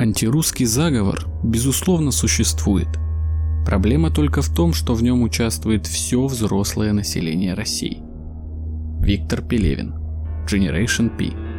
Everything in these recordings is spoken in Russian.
Антирусский заговор, безусловно, существует. Проблема только в том, что в нем участвует все взрослое население России. Виктор Пелевин, Generation P.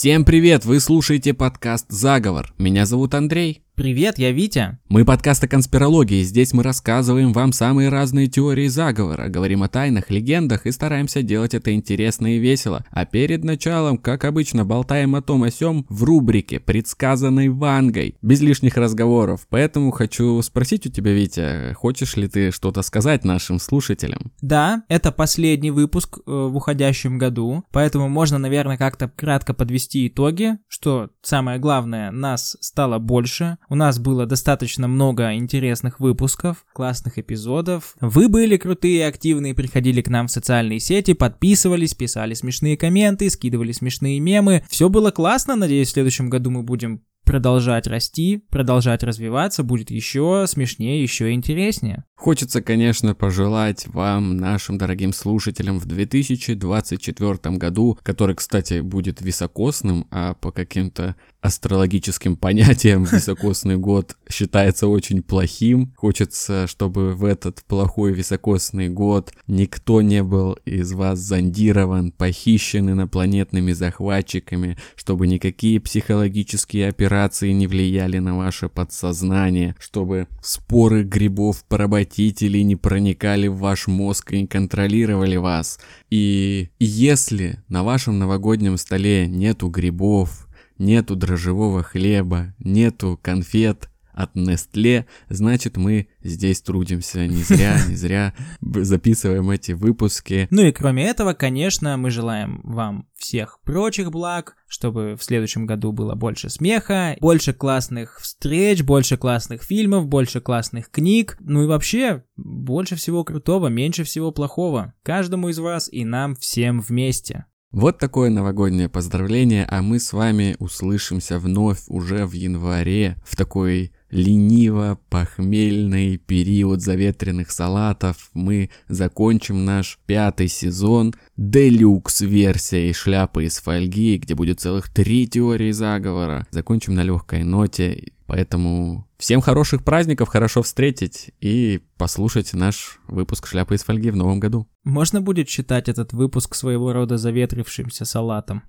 Всем привет! Вы слушаете подкаст «Заговор». Меня зовут Андрей. Привет, я Витя. Мы подкаст о конспирологии. Здесь мы рассказываем вам самые разные теории заговора, говорим о тайнах, легендах и стараемся делать это интересно и весело. А перед началом, как обычно, болтаем о том о сём в рубрике, предсказанной Вангой, без лишних разговоров. Поэтому хочу спросить у тебя, Витя, хочешь ли ты что-то сказать нашим слушателям? Да, это последний выпуск э, в уходящем году, поэтому можно, наверное, как-то кратко подвести итоги, что самое главное, нас стало больше, у нас было достаточно много интересных выпусков, классных эпизодов. Вы были крутые, активные, приходили к нам в социальные сети, подписывались, писали смешные комменты, скидывали смешные мемы. Все было классно, надеюсь, в следующем году мы будем продолжать расти, продолжать развиваться, будет еще смешнее, еще интереснее. Хочется, конечно, пожелать вам, нашим дорогим слушателям, в 2024 году, который, кстати, будет високосным, а по каким-то астрологическим понятиям високосный год считается очень плохим. Хочется, чтобы в этот плохой високосный год никто не был из вас зондирован, похищен инопланетными захватчиками, чтобы никакие психологические операции не влияли на ваше подсознание, чтобы споры грибов-поработителей не проникали в ваш мозг и не контролировали вас. И если на вашем новогоднем столе нету грибов, нету дрожжевого хлеба, нету конфет от Nestle, значит мы здесь трудимся не зря, не зря записываем эти выпуски. Ну и кроме этого, конечно, мы желаем вам всех прочих благ, чтобы в следующем году было больше смеха, больше классных встреч, больше классных фильмов, больше классных книг, ну и вообще больше всего крутого, меньше всего плохого. Каждому из вас и нам всем вместе. Вот такое новогоднее поздравление, а мы с вами услышимся вновь уже в январе в такой лениво-похмельный период заветренных салатов. Мы закончим наш пятый сезон делюкс версией шляпы из фольги, где будет целых три теории заговора. Закончим на легкой ноте Поэтому всем хороших праздников, хорошо встретить и послушать наш выпуск «Шляпы из фольги» в новом году. Можно будет считать этот выпуск своего рода заветрившимся салатом?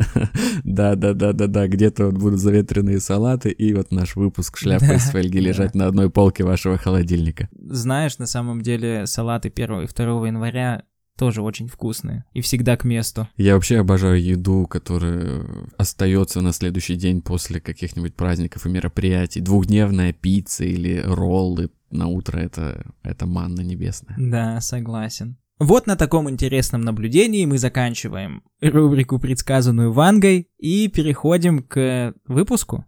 Да-да-да-да-да, где-то вот будут заветренные салаты и вот наш выпуск «Шляпы из фольги» лежать на одной полке вашего холодильника. Знаешь, на самом деле салаты 1 и 2 января тоже очень вкусные и всегда к месту. Я вообще обожаю еду, которая остается на следующий день после каких-нибудь праздников и мероприятий. Двухдневная пицца или роллы на утро это, это манна небесная. Да, согласен. Вот на таком интересном наблюдении мы заканчиваем рубрику, предсказанную Вангой, и переходим к выпуску.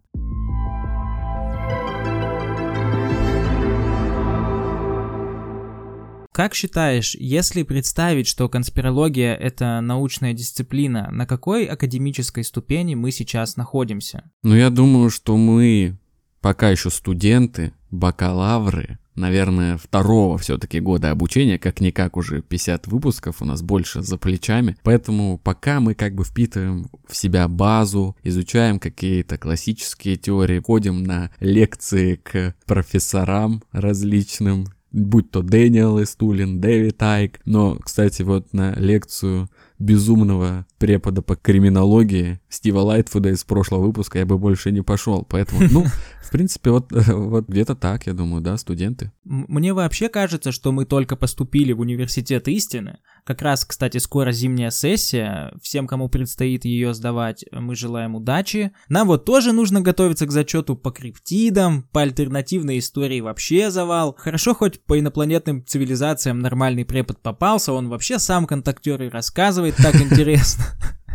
Как считаешь, если представить, что конспирология — это научная дисциплина, на какой академической ступени мы сейчас находимся? Ну, я думаю, что мы пока еще студенты, бакалавры, наверное, второго все-таки года обучения, как-никак уже 50 выпусков у нас больше за плечами. Поэтому пока мы как бы впитываем в себя базу, изучаем какие-то классические теории, ходим на лекции к профессорам различным, будь то Дэниел Истулин, Дэвид Айк. Но, кстати, вот на лекцию безумного препода по криминологии Стива Лайтфуда из прошлого выпуска я бы больше не пошел. Поэтому, ну, в принципе, вот, вот где-то так, я думаю, да, студенты. Мне вообще кажется, что мы только поступили в университет истины. Как раз, кстати, скоро зимняя сессия. Всем, кому предстоит ее сдавать, мы желаем удачи. Нам вот тоже нужно готовиться к зачету по криптидам, по альтернативной истории вообще завал. Хорошо, хоть по инопланетным цивилизациям нормальный препод попался, он вообще сам контактер и рассказывает так интересно.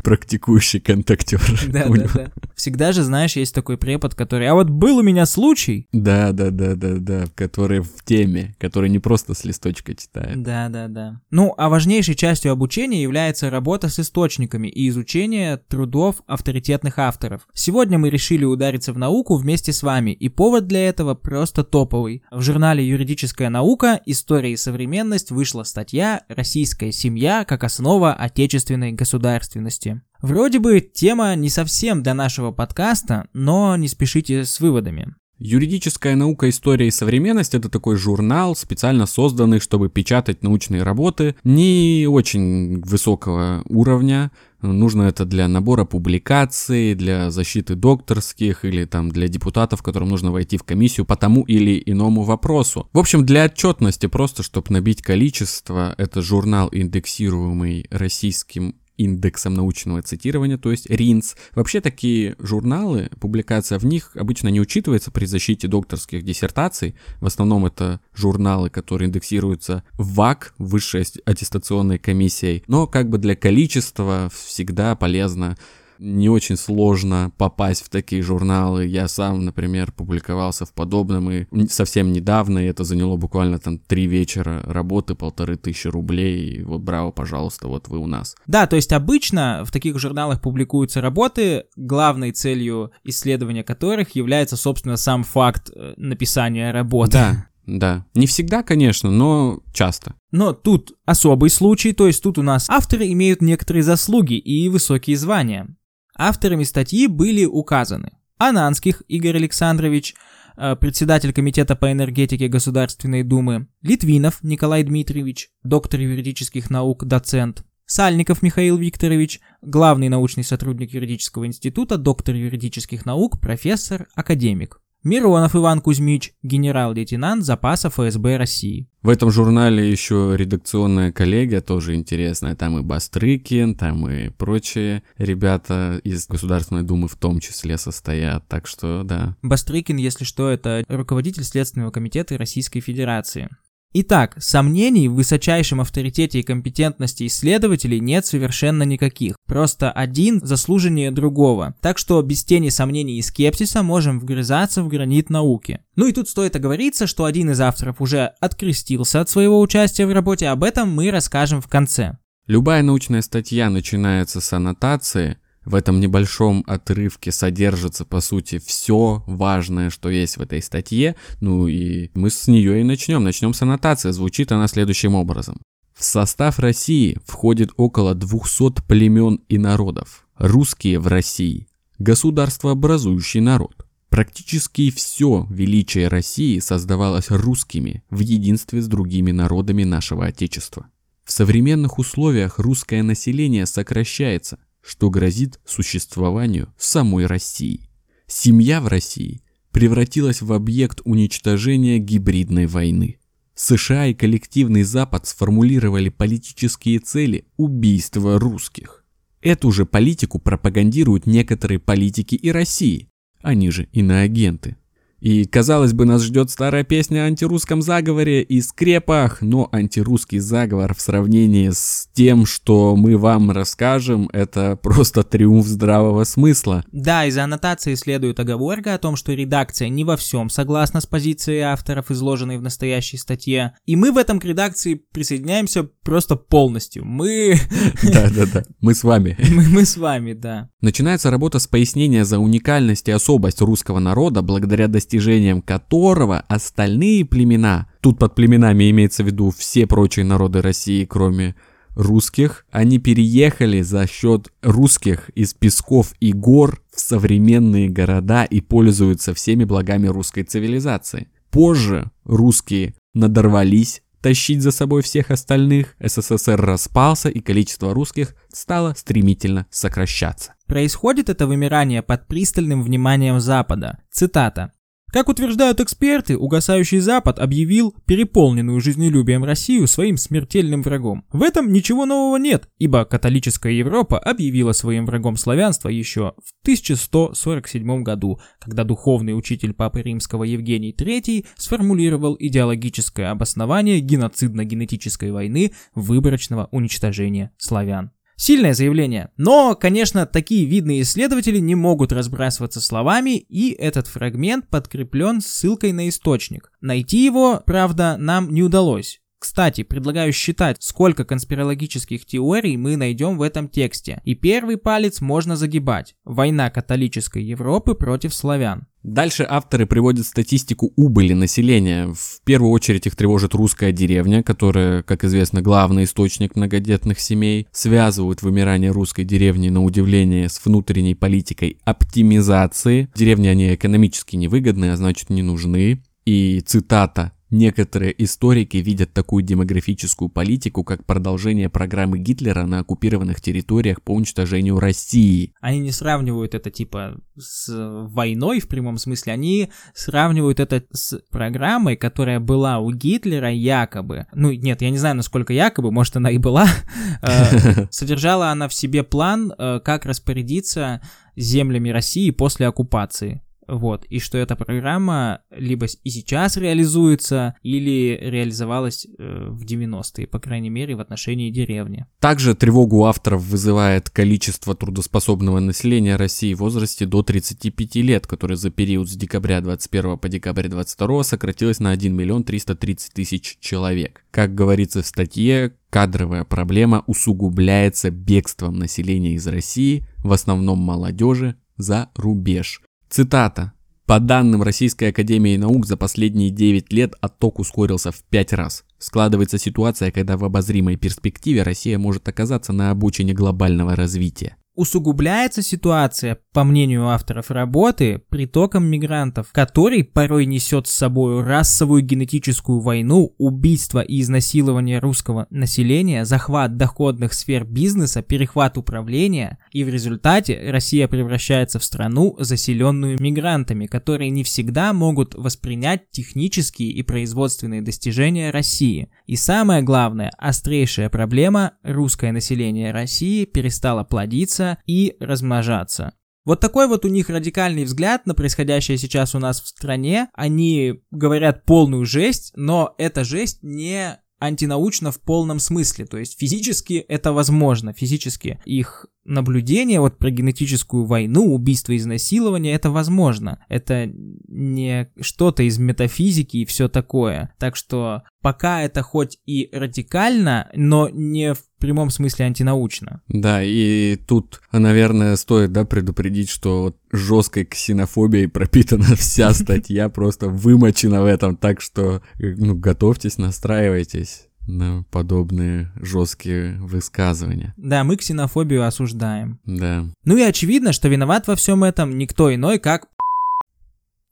Практикующий контактер. Да, да, да. Всегда же, знаешь, есть такой препод, который... А вот был у меня случай... Да, да, да, да, да, который в теме, который не просто с листочка читает. Да, да, да. Ну, а важнейшей частью обучения является работа с источниками и изучение трудов авторитетных авторов. Сегодня мы решили удариться в науку вместе с вами, и повод для этого просто топовый. В журнале «Юридическая наука. История и современность» вышла статья «Российская семья как основа отечественной государственности». Вроде бы тема не совсем для нашего подкаста, но не спешите с выводами. Юридическая наука, история и современность – это такой журнал, специально созданный, чтобы печатать научные работы не очень высокого уровня. Нужно это для набора публикаций, для защиты докторских или там для депутатов, которым нужно войти в комиссию по тому или иному вопросу. В общем, для отчетности, просто чтобы набить количество, это журнал, индексируемый российским индексом научного цитирования, то есть РИНС. Вообще такие журналы, публикация в них обычно не учитывается при защите докторских диссертаций. В основном это журналы, которые индексируются в ВАК, Высшей аттестационной комиссией. Но как бы для количества всегда полезно не очень сложно попасть в такие журналы. Я сам, например, публиковался в подобном и совсем недавно, и это заняло буквально там три вечера работы, полторы тысячи рублей, и вот браво, пожалуйста, вот вы у нас. Да, то есть обычно в таких журналах публикуются работы, главной целью исследования которых является, собственно, сам факт э, написания работы. Да, да. Не всегда, конечно, но часто. Но тут особый случай, то есть тут у нас авторы имеют некоторые заслуги и высокие звания. Авторами статьи были указаны Ананских Игорь Александрович, э, председатель Комитета по энергетике Государственной Думы, Литвинов Николай Дмитриевич, доктор юридических наук, доцент, Сальников Михаил Викторович, главный научный сотрудник юридического института, доктор юридических наук, профессор, академик. Миронов Иван Кузьмич, генерал-лейтенант запаса ФСБ России. В этом журнале еще редакционная коллегия, тоже интересная. Там и Бастрыкин, там и прочие ребята из Государственной Думы в том числе состоят. Так что, да. Бастрыкин, если что, это руководитель Следственного комитета Российской Федерации. Итак, сомнений в высочайшем авторитете и компетентности исследователей нет совершенно никаких. Просто один заслуженнее другого. Так что без тени сомнений и скепсиса можем вгрызаться в гранит науки. Ну и тут стоит оговориться, что один из авторов уже открестился от своего участия в работе, об этом мы расскажем в конце. Любая научная статья начинается с аннотации, в этом небольшом отрывке содержится, по сути, все важное, что есть в этой статье. Ну и мы с нее и начнем. Начнем с аннотации. Звучит она следующим образом. В состав России входит около 200 племен и народов. Русские в России – государствообразующий народ. Практически все величие России создавалось русскими в единстве с другими народами нашего Отечества. В современных условиях русское население сокращается – что грозит существованию самой России. Семья в России превратилась в объект уничтожения гибридной войны. США и коллективный Запад сформулировали политические цели убийства русских. Эту же политику пропагандируют некоторые политики и России, они же иноагенты. И, казалось бы, нас ждет старая песня о антирусском заговоре и скрепах, но антирусский заговор в сравнении с тем, что мы вам расскажем, это просто триумф здравого смысла. Да, из аннотации следует оговорка о том, что редакция не во всем согласна с позицией авторов, изложенной в настоящей статье. И мы в этом к редакции присоединяемся просто полностью. Мы... Да-да-да, мы с вами. Мы, мы с вами, да. Начинается работа с пояснения за уникальность и особость русского народа, благодаря достижениям которого остальные племена, тут под племенами имеется в виду все прочие народы России, кроме русских, они переехали за счет русских из песков и гор в современные города и пользуются всеми благами русской цивилизации. Позже русские надорвались тащить за собой всех остальных, СССР распался и количество русских стало стремительно сокращаться. Происходит это вымирание под пристальным вниманием Запада. Цитата. Как утверждают эксперты, угасающий Запад объявил переполненную жизнелюбием Россию своим смертельным врагом. В этом ничего нового нет, ибо католическая Европа объявила своим врагом славянство еще в 1147 году, когда духовный учитель Папы Римского Евгений III сформулировал идеологическое обоснование геноцидно-генетической войны выборочного уничтожения славян. Сильное заявление. Но, конечно, такие видные исследователи не могут разбрасываться словами, и этот фрагмент подкреплен ссылкой на источник. Найти его, правда, нам не удалось. Кстати, предлагаю считать, сколько конспирологических теорий мы найдем в этом тексте. И первый палец можно загибать. Война католической Европы против славян. Дальше авторы приводят статистику убыли населения. В первую очередь их тревожит русская деревня, которая, как известно, главный источник многодетных семей. Связывают вымирание русской деревни на удивление с внутренней политикой оптимизации. Деревни они экономически невыгодны, а значит не нужны. И цитата Некоторые историки видят такую демографическую политику как продолжение программы Гитлера на оккупированных территориях по уничтожению России. Они не сравнивают это типа с войной в прямом смысле, они сравнивают это с программой, которая была у Гитлера якобы. Ну нет, я не знаю, насколько якобы, может она и была. Э, содержала она в себе план, э, как распорядиться землями России после оккупации. Вот, и что эта программа либо и сейчас реализуется, или реализовалась э, в 90-е, по крайней мере, в отношении деревни. Также тревогу авторов вызывает количество трудоспособного населения России в возрасте до 35 лет, которое за период с декабря 21 по декабрь 22 сократилось на 1 миллион 330 тысяч человек. Как говорится в статье, кадровая проблема усугубляется бегством населения из России, в основном молодежи, за рубеж. Цитата. По данным Российской Академии Наук, за последние 9 лет отток ускорился в 5 раз. Складывается ситуация, когда в обозримой перспективе Россия может оказаться на обочине глобального развития. Усугубляется ситуация, по мнению авторов работы, притоком мигрантов, который порой несет с собой расовую генетическую войну, убийство и изнасилование русского населения, захват доходных сфер бизнеса, перехват управления, и в результате Россия превращается в страну, заселенную мигрантами, которые не всегда могут воспринять технические и производственные достижения России. И самое главное, острейшая проблема – русское население России перестало плодиться развиваться и размножаться. Вот такой вот у них радикальный взгляд на происходящее сейчас у нас в стране. Они говорят полную жесть, но эта жесть не антинаучно в полном смысле. То есть физически это возможно, физически их наблюдение вот про генетическую войну, убийство, изнасилование, это возможно. Это не что-то из метафизики и все такое. Так что пока это хоть и радикально, но не в прямом смысле антинаучно. Да, и тут, наверное, стоит, да, предупредить, что жесткой ксенофобией пропитана вся статья, просто вымочена в этом, так что, ну, готовьтесь, настраивайтесь на подобные жесткие высказывания. Да, мы ксенофобию осуждаем. Да. Ну и очевидно, что виноват во всем этом никто иной, как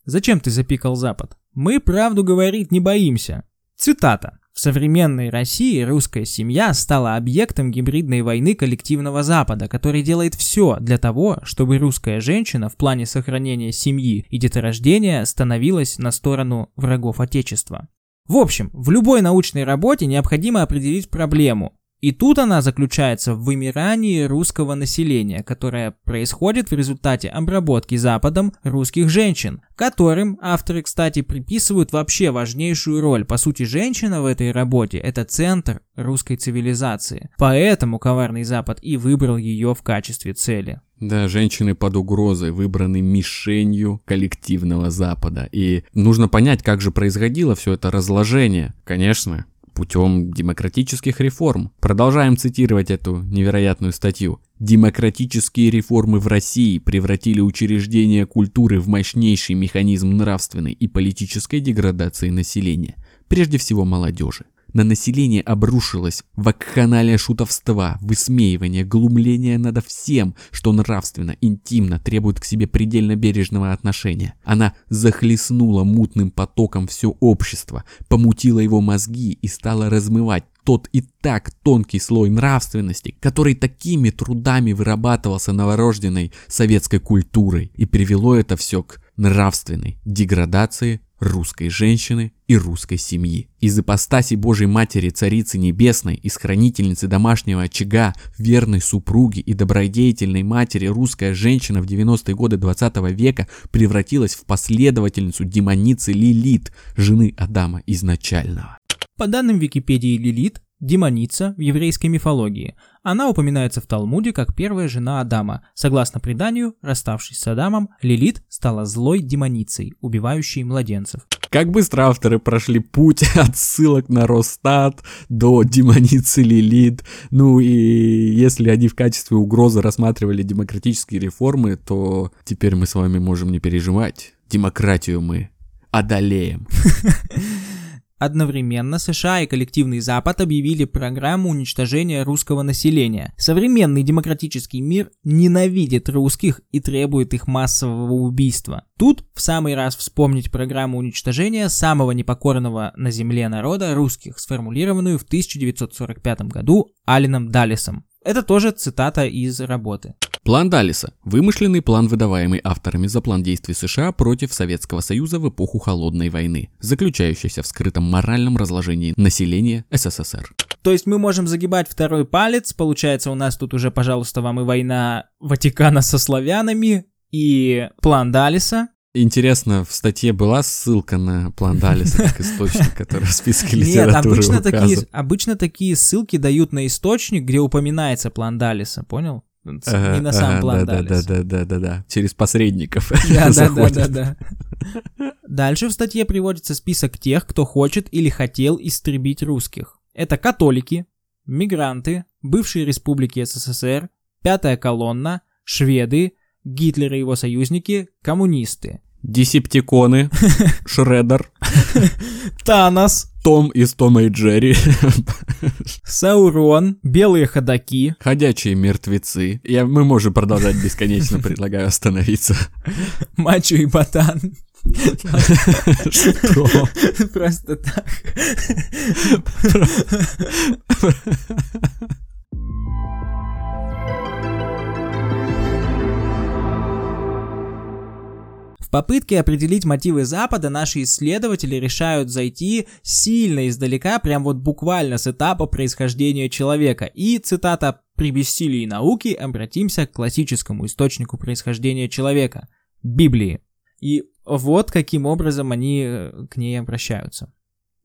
Зачем ты запикал Запад? Мы правду говорить не боимся. Цитата. В современной России русская семья стала объектом гибридной войны коллективного Запада, который делает все для того, чтобы русская женщина в плане сохранения семьи и деторождения становилась на сторону врагов Отечества. В общем, в любой научной работе необходимо определить проблему. И тут она заключается в вымирании русского населения, которое происходит в результате обработки Западом русских женщин, которым авторы, кстати, приписывают вообще важнейшую роль. По сути, женщина в этой работе – это центр русской цивилизации. Поэтому коварный Запад и выбрал ее в качестве цели. Да, женщины под угрозой выбраны мишенью коллективного Запада. И нужно понять, как же происходило все это разложение. Конечно, путем демократических реформ. Продолжаем цитировать эту невероятную статью. Демократические реформы в России превратили учреждения культуры в мощнейший механизм нравственной и политической деградации населения, прежде всего молодежи на население обрушилось вакханалия шутовства, высмеивание, глумление над всем, что нравственно, интимно требует к себе предельно бережного отношения. Она захлестнула мутным потоком все общество, помутила его мозги и стала размывать тот и так тонкий слой нравственности, который такими трудами вырабатывался новорожденной советской культурой, и привело это все к нравственной деградации русской женщины и русской семьи. Из ипостаси Божьей Матери Царицы Небесной, из хранительницы домашнего очага, верной супруги и добродетельной матери русская женщина в 90-е годы 20 века превратилась в последовательницу демоницы Лилит, жены Адама изначального. По данным Википедии Лилит, демоница в еврейской мифологии. Она упоминается в Талмуде как первая жена Адама. Согласно преданию, расставшись с Адамом, Лилит стала злой демоницей, убивающей младенцев. Как быстро авторы прошли путь от ссылок на Росстат до демоницы Лилит. Ну и если они в качестве угрозы рассматривали демократические реформы, то теперь мы с вами можем не переживать. Демократию мы одолеем. Одновременно США и коллективный Запад объявили программу уничтожения русского населения. Современный демократический мир ненавидит русских и требует их массового убийства. Тут в самый раз вспомнить программу уничтожения самого непокорного на земле народа русских, сформулированную в 1945 году Алином Даллесом. Это тоже цитата из работы. План Даллиса – вымышленный план, выдаваемый авторами за план действий США против Советского Союза в эпоху Холодной войны, заключающийся в скрытом моральном разложении населения СССР. То есть мы можем загибать второй палец, получается у нас тут уже, пожалуйста, вам и война Ватикана со славянами, и план Даллиса, Интересно, в статье была ссылка на план Даллиса как источник, который в списке литературы Нет, обычно такие, обычно такие ссылки дают на источник, где упоминается план Даллиса, понял? Ага, Не на сам ага, план да, да, Даллиса. да, да, да, да, через посредников Да, да, да, да, да. Дальше в статье приводится список тех, кто хочет или хотел истребить русских. Это католики, мигранты, бывшие республики СССР, пятая колонна, шведы, Гитлер и его союзники, коммунисты. Десептиконы, Шреддер, Танос, Том из Тома и Джерри, Саурон, белые ходаки, ходячие мертвецы. Я, мы можем продолжать бесконечно, предлагаю остановиться. Мачо и Ботан. Что? Просто так. Попытке определить мотивы Запада наши исследователи решают зайти сильно издалека, прям вот буквально с этапа происхождения человека. И, цитата, «При бессилии науки обратимся к классическому источнику происхождения человека – Библии». И вот каким образом они э, к ней обращаются.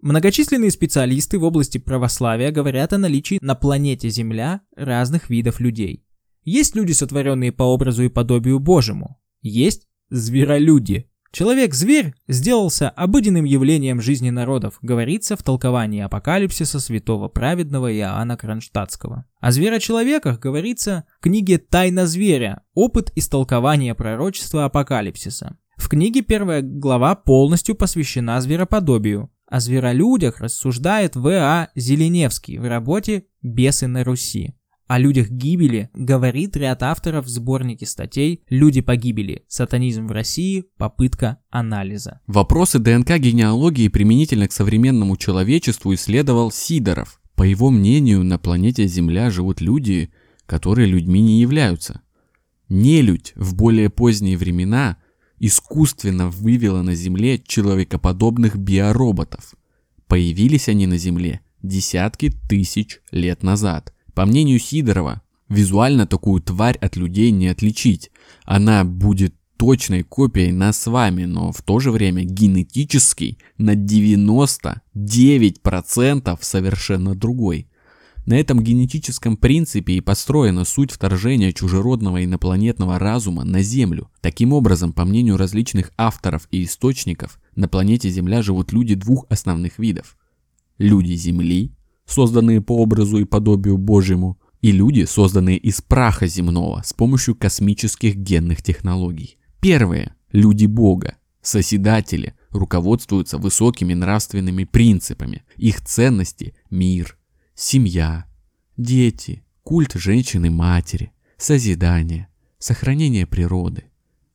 Многочисленные специалисты в области православия говорят о наличии на планете Земля разных видов людей. Есть люди, сотворенные по образу и подобию Божьему. Есть зверолюди. Человек-зверь сделался обыденным явлением жизни народов, говорится в толковании апокалипсиса святого праведного Иоанна Кронштадтского. О зверочеловеках говорится в книге «Тайна зверя. Опыт истолкования пророчества апокалипсиса». В книге первая глава полностью посвящена звероподобию. О зверолюдях рассуждает В.А. Зеленевский в работе «Бесы на Руси». О людях гибели говорит ряд авторов в сборнике статей «Люди погибели. Сатанизм в России. Попытка анализа». Вопросы ДНК генеалогии применительно к современному человечеству исследовал Сидоров. По его мнению, на планете Земля живут люди, которые людьми не являются. Нелюдь в более поздние времена искусственно вывела на Земле человекоподобных биороботов. Появились они на Земле десятки тысяч лет назад. По мнению Сидорова, визуально такую тварь от людей не отличить. Она будет точной копией нас с вами, но в то же время генетически на 99% совершенно другой. На этом генетическом принципе и построена суть вторжения чужеродного инопланетного разума на Землю. Таким образом, по мнению различных авторов и источников, на планете Земля живут люди двух основных видов. Люди Земли, созданные по образу и подобию Божьему, и люди, созданные из праха земного с помощью космических генных технологий. Первые – люди Бога, созидатели, руководствуются высокими нравственными принципами. Их ценности – мир, семья, дети, культ женщины-матери, созидание, сохранение природы.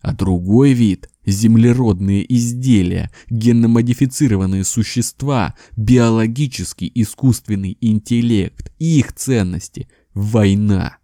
А другой вид – землеродные изделия, генно-модифицированные существа, биологический искусственный интеллект, их ценности – война,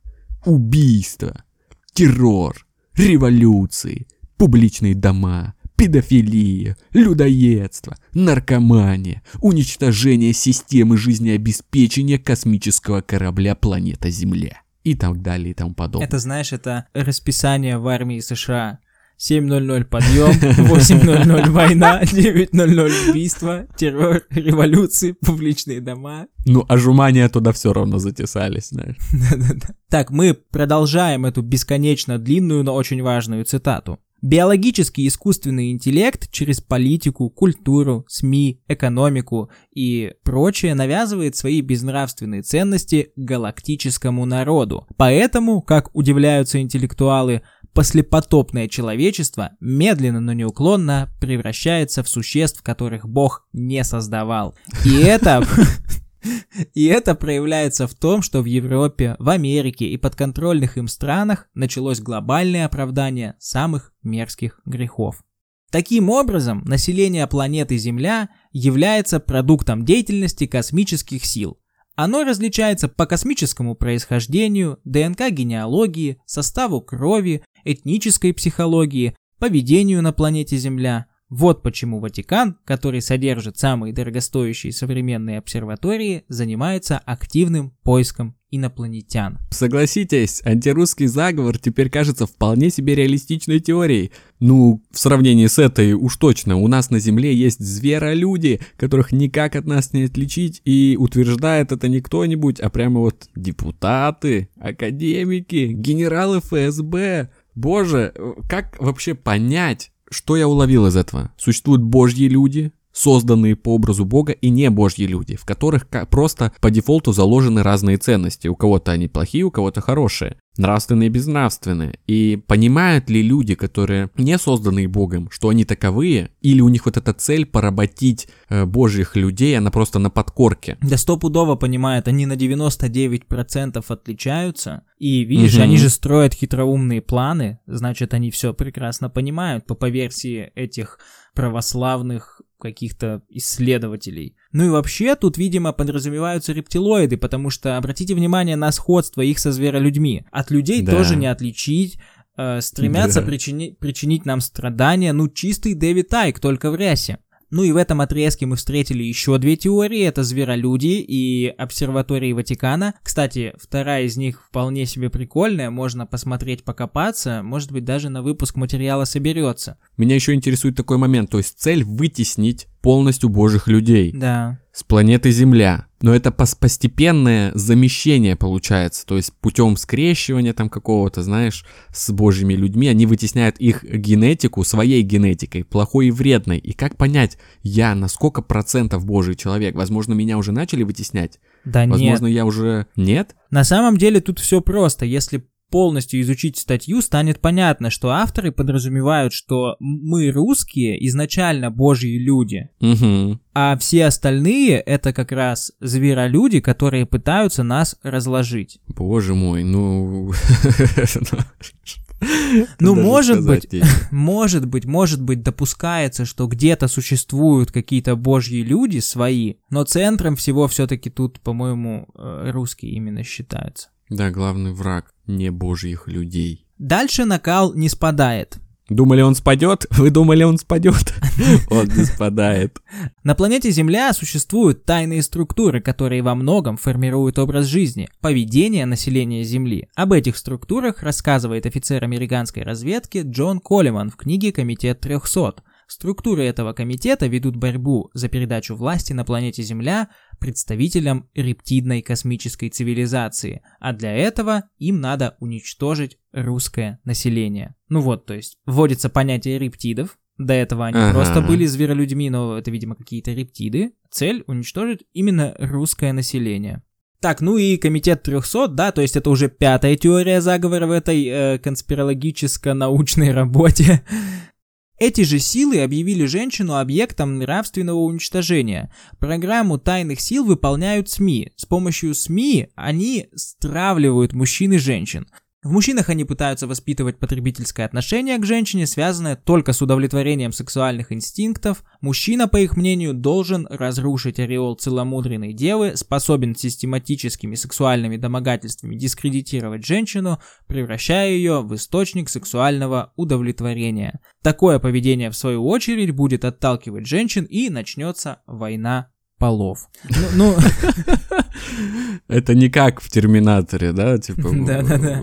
убийство, террор, революции, публичные дома, педофилия, людоедство, наркомания, уничтожение системы жизнеобеспечения космического корабля планета Земля и так далее и тому подобное. Это, знаешь, это расписание в армии США. 7.00 подъем, 8.00 война, 9.00 убийство, террор, революции, публичные дома. Ну, а жумания туда все равно затесались, знаешь. Да-да-да. Так, мы продолжаем эту бесконечно длинную, но очень важную цитату. Биологический искусственный интеллект через политику, культуру, СМИ, экономику и прочее навязывает свои безнравственные ценности галактическому народу. Поэтому, как удивляются интеллектуалы, послепотопное человечество медленно, но неуклонно превращается в существ, которых Бог не создавал. И это и это проявляется в том, что в Европе, в Америке и подконтрольных им странах началось глобальное оправдание самых мерзких грехов. Таким образом, население планеты Земля является продуктом деятельности космических сил. Оно различается по космическому происхождению, ДНК-генеалогии, составу крови, этнической психологии, поведению на планете Земля – вот почему Ватикан, который содержит самые дорогостоящие современные обсерватории, занимается активным поиском инопланетян. Согласитесь, антирусский заговор теперь кажется вполне себе реалистичной теорией. Ну, в сравнении с этой уж точно, у нас на Земле есть зверолюди, которых никак от нас не отличить, и утверждает это не кто-нибудь, а прямо вот депутаты, академики, генералы ФСБ. Боже, как вообще понять, что я уловил из этого? Существуют божьи люди, созданные по образу Бога, и не божьи люди, в которых просто по дефолту заложены разные ценности. У кого-то они плохие, у кого-то хорошие, нравственные и безнравственные. И понимают ли люди, которые не созданные Богом, что они таковые, или у них вот эта цель поработить э, божьих людей, она просто на подкорке? Да стопудово понимают, они на 99% отличаются. И видишь, угу. они же строят хитроумные планы, значит, они все прекрасно понимают по, по версии этих православных каких-то исследователей. Ну и вообще тут, видимо, подразумеваются рептилоиды, потому что обратите внимание на сходство их со зверолюдьми. От людей да. тоже не отличить, э, стремятся да. причини- причинить нам страдания, ну чистый Дэвид Айк, только в рясе. Ну и в этом отрезке мы встретили еще две теории, это зверолюди и обсерватории Ватикана. Кстати, вторая из них вполне себе прикольная, можно посмотреть, покопаться, может быть даже на выпуск материала соберется. Меня еще интересует такой момент, то есть цель вытеснить полностью божьих людей. Да. С планеты Земля. Но это постепенное замещение получается, то есть путем скрещивания там какого-то, знаешь, с божьими людьми, они вытесняют их генетику своей генетикой, плохой и вредной. И как понять, я на сколько процентов божий человек? Возможно, меня уже начали вытеснять? Да Возможно, нет. Возможно, я уже... Нет? На самом деле тут все просто. Если полностью изучить статью, станет понятно, что авторы подразумевают, что мы русские изначально божьи люди, угу. а все остальные это как раз зверолюди, которые пытаются нас разложить. Боже мой, ну... Ну, может быть, может быть, может быть, допускается, что где-то существуют какие-то божьи люди свои, но центром всего все-таки тут, по-моему, э, русские именно считаются. Да, главный враг не божьих людей. Дальше накал не спадает. Думали, он спадет? Вы думали, он спадет? Он не спадает. На планете Земля существуют тайные структуры, которые во многом формируют образ жизни, поведение населения Земли. Об этих структурах рассказывает офицер американской разведки Джон Коллиман в книге «Комитет 300». Структуры этого комитета ведут борьбу за передачу власти на планете Земля представителям рептидной космической цивилизации, а для этого им надо уничтожить русское население. Ну вот, то есть вводится понятие рептидов, до этого они ага. просто были зверолюдьми, но это, видимо, какие-то рептиды. Цель уничтожить именно русское население. Так, ну и комитет 300, да, то есть это уже пятая теория заговора в этой э, конспирологическо-научной работе. Эти же силы объявили женщину объектом нравственного уничтожения. Программу тайных сил выполняют СМИ. С помощью СМИ они стравливают мужчин и женщин. В мужчинах они пытаются воспитывать потребительское отношение к женщине, связанное только с удовлетворением сексуальных инстинктов. Мужчина, по их мнению, должен разрушить ореол целомудренной девы, способен систематическими сексуальными домогательствами дискредитировать женщину, превращая ее в источник сексуального удовлетворения. Такое поведение, в свою очередь, будет отталкивать женщин и начнется война полов. Ну, ну... Это не как в Терминаторе, да? Типа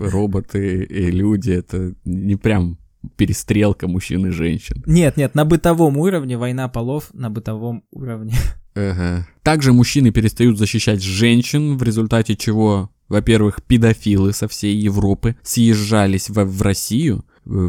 роботы и люди, это не прям перестрелка мужчин и женщин. Нет, нет, на бытовом уровне война полов на бытовом уровне. Ага. Также мужчины перестают защищать женщин, в результате чего, во-первых, педофилы со всей Европы съезжались в, в Россию,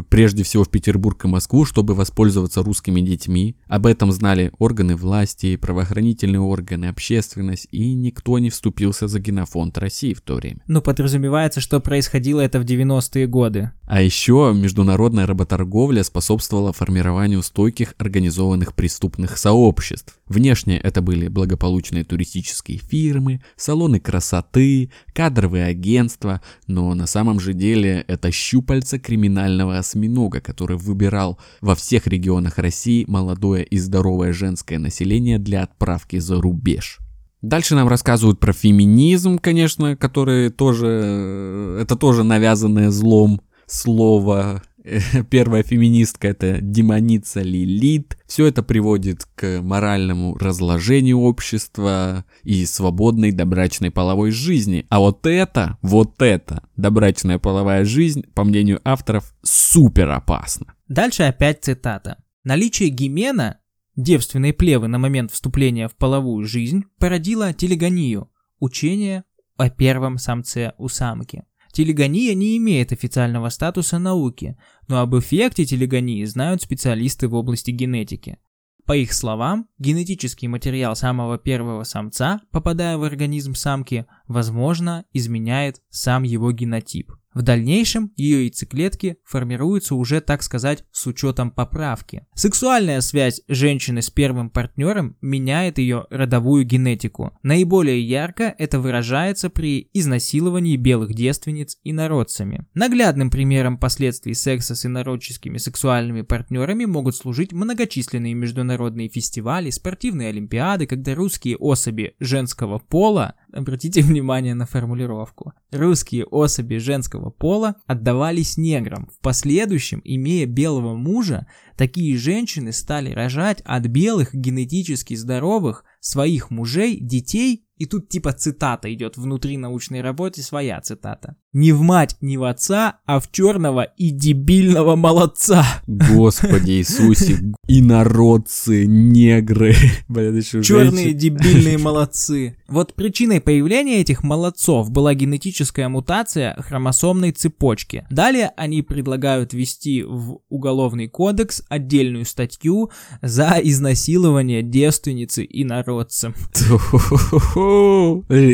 прежде всего в Петербург и Москву, чтобы воспользоваться русскими детьми. Об этом знали органы власти, правоохранительные органы, общественность, и никто не вступился за генофонд России в то время. Ну, подразумевается, что происходило это в 90-е годы. А еще международная работорговля способствовала формированию стойких организованных преступных сообществ. Внешне это были благополучные туристические фирмы, салоны красоты, кадровые агентства, но на самом же деле это щупальца криминального осьминога, который выбирал во всех регионах России молодое и здоровое женское население для отправки за рубеж. Дальше нам рассказывают про феминизм, конечно, который тоже, это тоже навязанное злом слово Первая феминистка это демоница Лилит. Все это приводит к моральному разложению общества и свободной добрачной половой жизни. А вот это, вот это, добрачная половая жизнь, по мнению авторов, супер опасна. Дальше опять цитата. Наличие гимена, девственной плевы на момент вступления в половую жизнь, породило телегонию, учение о первом самце у самки. Телегония не имеет официального статуса науки, но об эффекте телегонии знают специалисты в области генетики. По их словам, генетический материал самого первого самца, попадая в организм самки, возможно, изменяет сам его генотип. В дальнейшем ее яйцеклетки формируются уже, так сказать, с учетом поправки. Сексуальная связь женщины с первым партнером меняет ее родовую генетику. Наиболее ярко это выражается при изнасиловании белых девственниц инородцами. Наглядным примером последствий секса с инородческими сексуальными партнерами могут служить многочисленные международные фестивали, спортивные олимпиады, когда русские особи женского пола Обратите внимание на формулировку. Русские особи женского пола отдавались неграм. В последующем, имея белого мужа, такие женщины стали рожать от белых генетически здоровых своих мужей детей и тут типа цитата идет внутри научной работы, своя цитата. Не в мать, не в отца, а в черного и дебильного молодца. Господи Иисусе, инородцы, негры. Черные дебильные молодцы. Вот причиной появления этих молодцов была генетическая мутация хромосомной цепочки. Далее они предлагают ввести в Уголовный кодекс отдельную статью за изнасилование девственницы инородцем.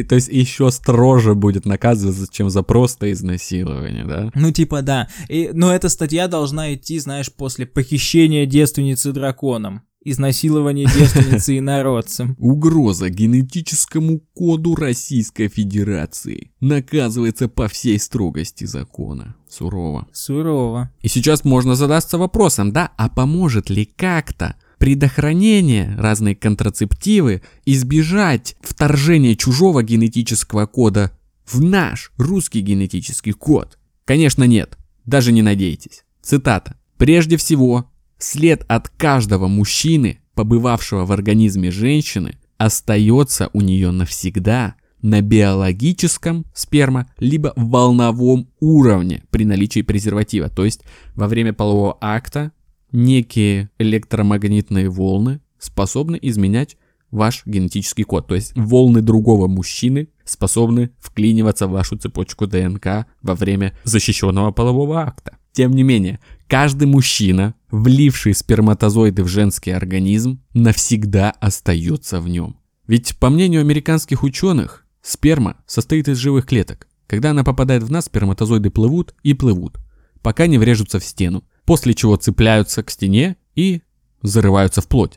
То есть еще строже будет наказываться, чем за просто изнасилование, да? Ну, типа, да. И, но эта статья должна идти, знаешь, после похищения девственницы драконом. Изнасилование девственницы инородцем. Угроза генетическому коду Российской Федерации наказывается по всей строгости закона. Сурово. Сурово. И сейчас можно задаться вопросом, да, а поможет ли как-то предохранение, разные контрацептивы, избежать вторжения чужого генетического кода в наш русский генетический код? Конечно нет, даже не надейтесь. Цитата. Прежде всего, след от каждого мужчины, побывавшего в организме женщины, остается у нее навсегда на биологическом сперма, либо волновом уровне при наличии презерватива. То есть во время полового акта некие электромагнитные волны способны изменять ваш генетический код. То есть волны другого мужчины способны вклиниваться в вашу цепочку ДНК во время защищенного полового акта. Тем не менее, каждый мужчина, вливший сперматозоиды в женский организм, навсегда остается в нем. Ведь, по мнению американских ученых, сперма состоит из живых клеток. Когда она попадает в нас, сперматозоиды плывут и плывут, пока не врежутся в стену после чего цепляются к стене и зарываются в плоть.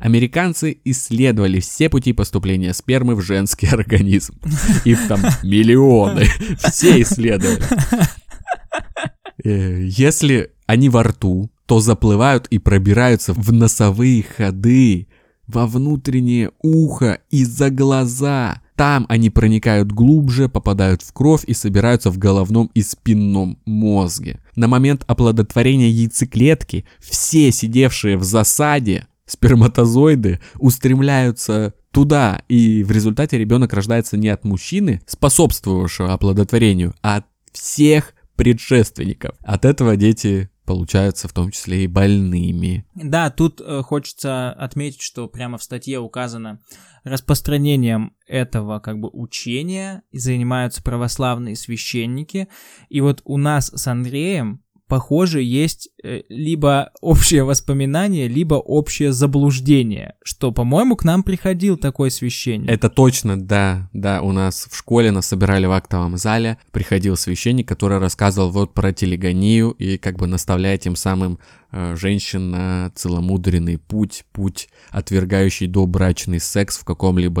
Американцы исследовали все пути поступления спермы в женский организм. Их там миллионы. Все исследовали. Э, если они во рту, то заплывают и пробираются в носовые ходы, во внутреннее ухо и за глаза. Там они проникают глубже, попадают в кровь и собираются в головном и спинном мозге. На момент оплодотворения яйцеклетки все сидевшие в засаде сперматозоиды устремляются туда, и в результате ребенок рождается не от мужчины, способствовавшего оплодотворению, а от всех предшественников. От этого дети получаются в том числе и больными. Да, тут э, хочется отметить, что прямо в статье указано распространением этого как бы учения занимаются православные священники. И вот у нас с Андреем похоже, есть либо общее воспоминание, либо общее заблуждение, что, по-моему, к нам приходил такой священник. Это точно, да, да, у нас в школе нас собирали в актовом зале, приходил священник, который рассказывал вот про телегонию и как бы наставляя тем самым Э, женщин на целомудренный путь, путь, отвергающий добрачный секс в каком-либо,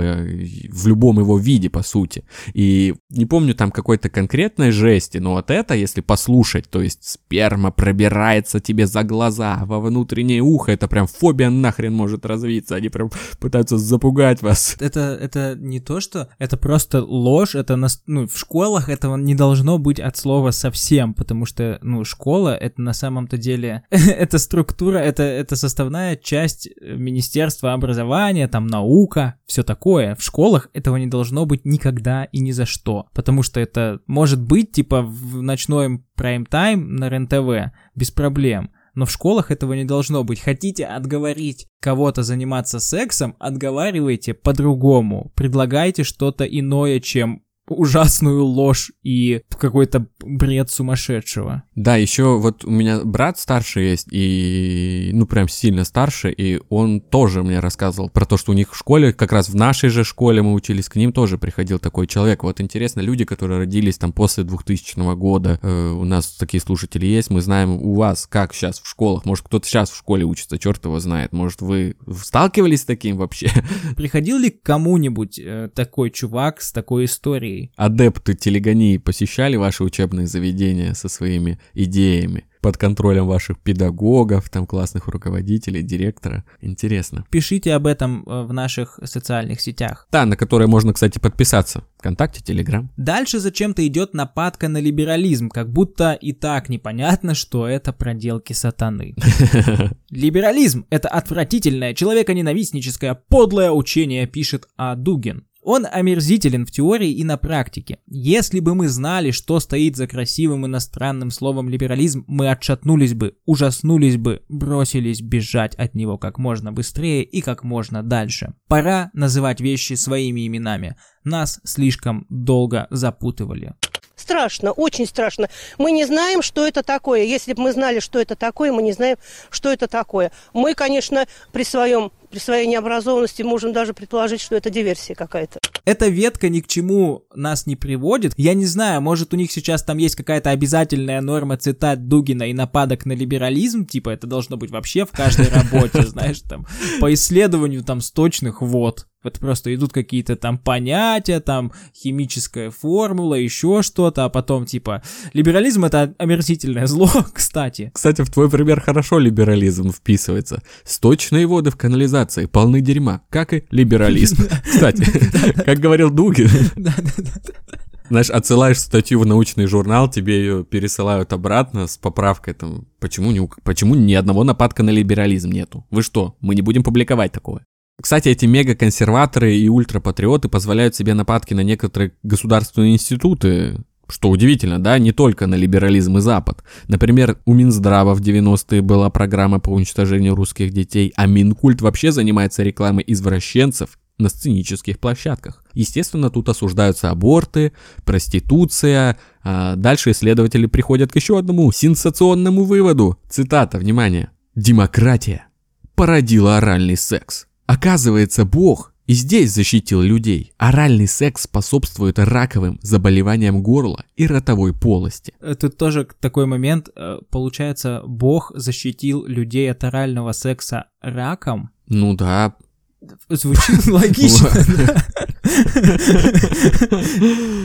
в любом его виде, по сути. И не помню там какой-то конкретной жести, но вот это, если послушать, то есть сперма пробирается тебе за глаза, во внутреннее ухо, это прям фобия нахрен может развиться, они прям пытаются запугать вас. Это, это не то, что это просто ложь, это на, ну, в школах этого не должно быть от слова совсем, потому что, ну, школа это на самом-то деле это структура, это, это составная часть э, Министерства образования, там наука, все такое. В школах этого не должно быть никогда и ни за что, потому что это может быть типа в ночной прайм-тайм на РЕН-ТВ без проблем. Но в школах этого не должно быть. Хотите отговорить кого-то заниматься сексом, отговаривайте по-другому. Предлагайте что-то иное, чем ужасную ложь и какой-то бред сумасшедшего. Да, еще вот у меня брат старший есть, и, ну, прям сильно старше, и он тоже мне рассказывал про то, что у них в школе, как раз в нашей же школе мы учились, к ним тоже приходил такой человек. Вот интересно, люди, которые родились там после 2000 года, э, у нас такие слушатели есть, мы знаем у вас, как сейчас в школах, может, кто-то сейчас в школе учится, черт его знает, может, вы сталкивались с таким вообще? Приходил ли к кому-нибудь э, такой чувак с такой историей? Идеей. Адепты телегонии посещали ваши учебные заведения со своими идеями? под контролем ваших педагогов, там классных руководителей, директора. Интересно. Пишите об этом э, в наших социальных сетях. Да, на которые можно, кстати, подписаться. Вконтакте, Телеграм. Дальше зачем-то идет нападка на либерализм, как будто и так непонятно, что это проделки сатаны. Либерализм — это отвратительное, человеконенавистническое, подлое учение, пишет А. Он омерзителен в теории и на практике. Если бы мы знали, что стоит за красивым иностранным словом либерализм, мы отшатнулись бы, ужаснулись бы, бросились бежать от него как можно быстрее и как можно дальше. Пора называть вещи своими именами. Нас слишком долго запутывали. Страшно, очень страшно. Мы не знаем, что это такое. Если бы мы знали, что это такое, мы не знаем, что это такое. Мы, конечно, при своем при своей необразованности можем даже предположить, что это диверсия какая-то. Эта ветка ни к чему нас не приводит. Я не знаю, может у них сейчас там есть какая-то обязательная норма цитат Дугина и нападок на либерализм, типа это должно быть вообще в каждой работе, знаешь, там, по исследованию там сточных вод. Вот просто идут какие-то там понятия, там химическая формула, еще что-то, а потом типа либерализм это омерзительное зло, кстати. Кстати, в твой пример хорошо либерализм вписывается. Сточные воды в канализации полны дерьма, как и либерализм. Кстати, как говорил Дугин. Знаешь, отсылаешь статью в научный журнал, тебе ее пересылают обратно с поправкой там, почему, ни, почему ни одного нападка на либерализм нету? Вы что, мы не будем публиковать такое? Кстати, эти мега-консерваторы и ультрапатриоты позволяют себе нападки на некоторые государственные институты, что удивительно, да, не только на либерализм и Запад. Например, у Минздрава в 90-е была программа по уничтожению русских детей, а Минкульт вообще занимается рекламой извращенцев на сценических площадках. Естественно, тут осуждаются аборты, проституция. А дальше исследователи приходят к еще одному сенсационному выводу. Цитата, внимание. «Демократия породила оральный секс». Оказывается, Бог и здесь защитил людей. Оральный секс способствует раковым заболеваниям горла и ротовой полости. Это тоже такой момент. Э, получается, Бог защитил людей от орального секса раком? Ну да. Звучит логично.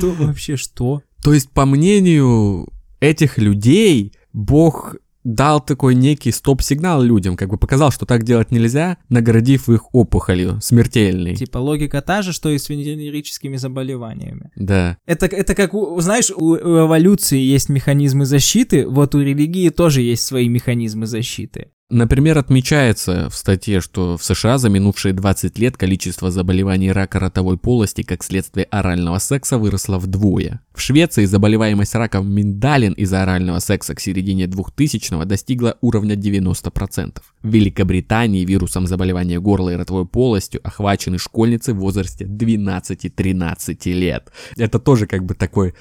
То вообще что? То есть, по мнению этих людей, Бог дал такой некий стоп-сигнал людям, как бы показал, что так делать нельзя, наградив их опухолью смертельной. Типа логика та же, что и с венерическими заболеваниями. Да. Это, это как, у, знаешь, у, у эволюции есть механизмы защиты, вот у религии тоже есть свои механизмы защиты. Например, отмечается в статье, что в США за минувшие 20 лет количество заболеваний рака ротовой полости как следствие орального секса выросло вдвое. В Швеции заболеваемость раком миндалин из-за орального секса к середине 2000-го достигла уровня 90%. В Великобритании вирусом заболевания горла и ротовой полостью охвачены школьницы в возрасте 12-13 лет. Это тоже как бы такой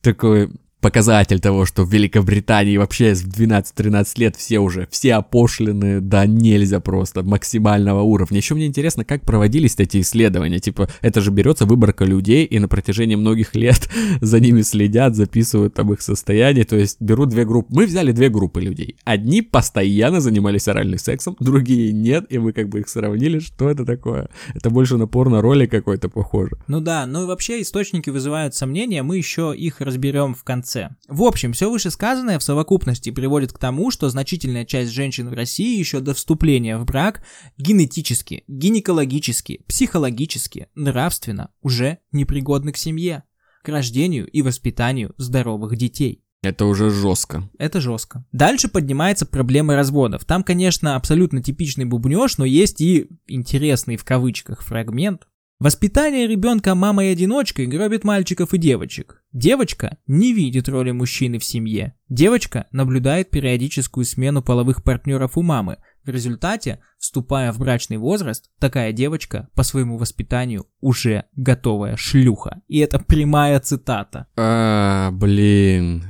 такой показатель того, что в Великобритании вообще в 12-13 лет все уже, все опошлены, да нельзя просто, максимального уровня. Еще мне интересно, как проводились эти исследования. Типа, это же берется выборка людей, и на протяжении многих лет за ними следят, записывают там их состояние. То есть берут две группы. Мы взяли две группы людей. Одни постоянно занимались оральным сексом, другие нет, и мы как бы их сравнили. Что это такое? Это больше на порно-ролик какой-то похоже. Ну да, ну и вообще источники вызывают сомнения, мы еще их разберем в конце конце. В общем, все вышесказанное в совокупности приводит к тому, что значительная часть женщин в России еще до вступления в брак генетически, гинекологически, психологически, нравственно уже непригодны к семье, к рождению и воспитанию здоровых детей. Это уже жестко. Это жестко. Дальше поднимается проблема разводов. Там, конечно, абсолютно типичный бубнеж, но есть и интересный в кавычках фрагмент, Воспитание ребенка мамой-одиночкой гробит мальчиков и девочек. Девочка не видит роли мужчины в семье. Девочка наблюдает периодическую смену половых партнеров у мамы. В результате, вступая в брачный возраст, такая девочка по своему воспитанию уже готовая шлюха. И это прямая цитата. А, блин.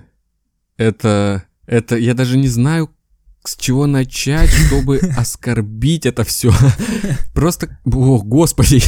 Это... Это я даже не знаю, с чего начать, чтобы оскорбить это все. Просто, о, господи,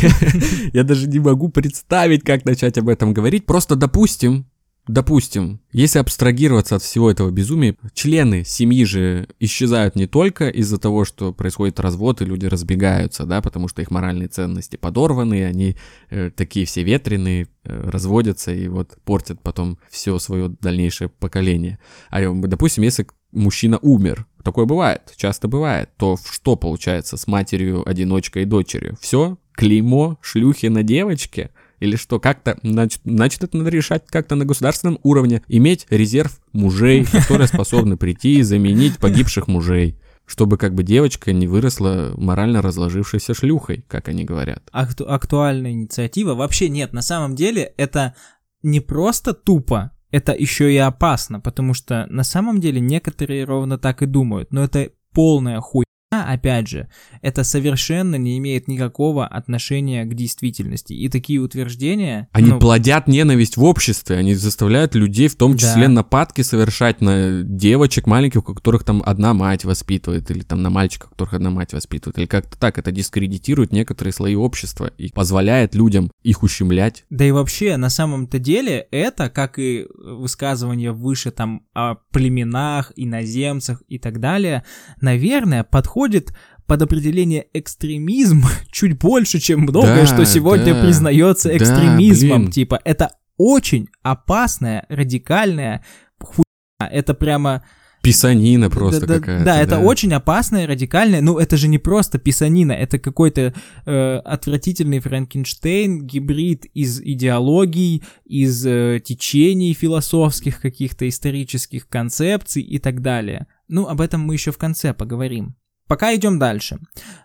я даже не могу представить, как начать об этом говорить. Просто допустим, Допустим, если абстрагироваться от всего этого безумия, члены семьи же исчезают не только из-за того, что происходит развод и люди разбегаются, да, потому что их моральные ценности подорваны, они э, такие все ветреные, э, разводятся и вот портят потом все свое дальнейшее поколение. А допустим, если мужчина умер, такое бывает, часто бывает, то что получается с матерью, одиночкой и дочерью? Все, клеймо шлюхи на девочке? Или что, как-то, значит, значит, это надо решать как-то на государственном уровне, иметь резерв мужей, которые способны прийти и заменить погибших мужей чтобы как бы девочка не выросла морально разложившейся шлюхой, как они говорят. Акту- актуальная инициатива. Вообще нет, на самом деле это не просто тупо, это еще и опасно, потому что на самом деле некоторые ровно так и думают, но это полная хуйня опять же, это совершенно не имеет никакого отношения к действительности. И такие утверждения... Они ну, плодят ненависть в обществе, они заставляют людей в том числе да. нападки совершать на девочек маленьких, у которых там одна мать воспитывает, или там на мальчиков, у которых одна мать воспитывает, или как-то так. Это дискредитирует некоторые слои общества и позволяет людям их ущемлять. Да и вообще, на самом-то деле, это, как и высказывание выше там о племенах, иноземцах и так далее, наверное, подходит подходит под определение экстремизм чуть больше, чем многое, да, что сегодня да, признается экстремизмом. Да, типа, это очень опасная, радикальная хуйня. Это прямо... Писанина просто да, какая-то. Да, да, это очень опасная, радикальная. Ну, это же не просто писанина, это какой-то э, отвратительный Франкенштейн, гибрид из идеологий, из э, течений философских каких-то исторических концепций и так далее. Ну, об этом мы еще в конце поговорим. Пока идем дальше.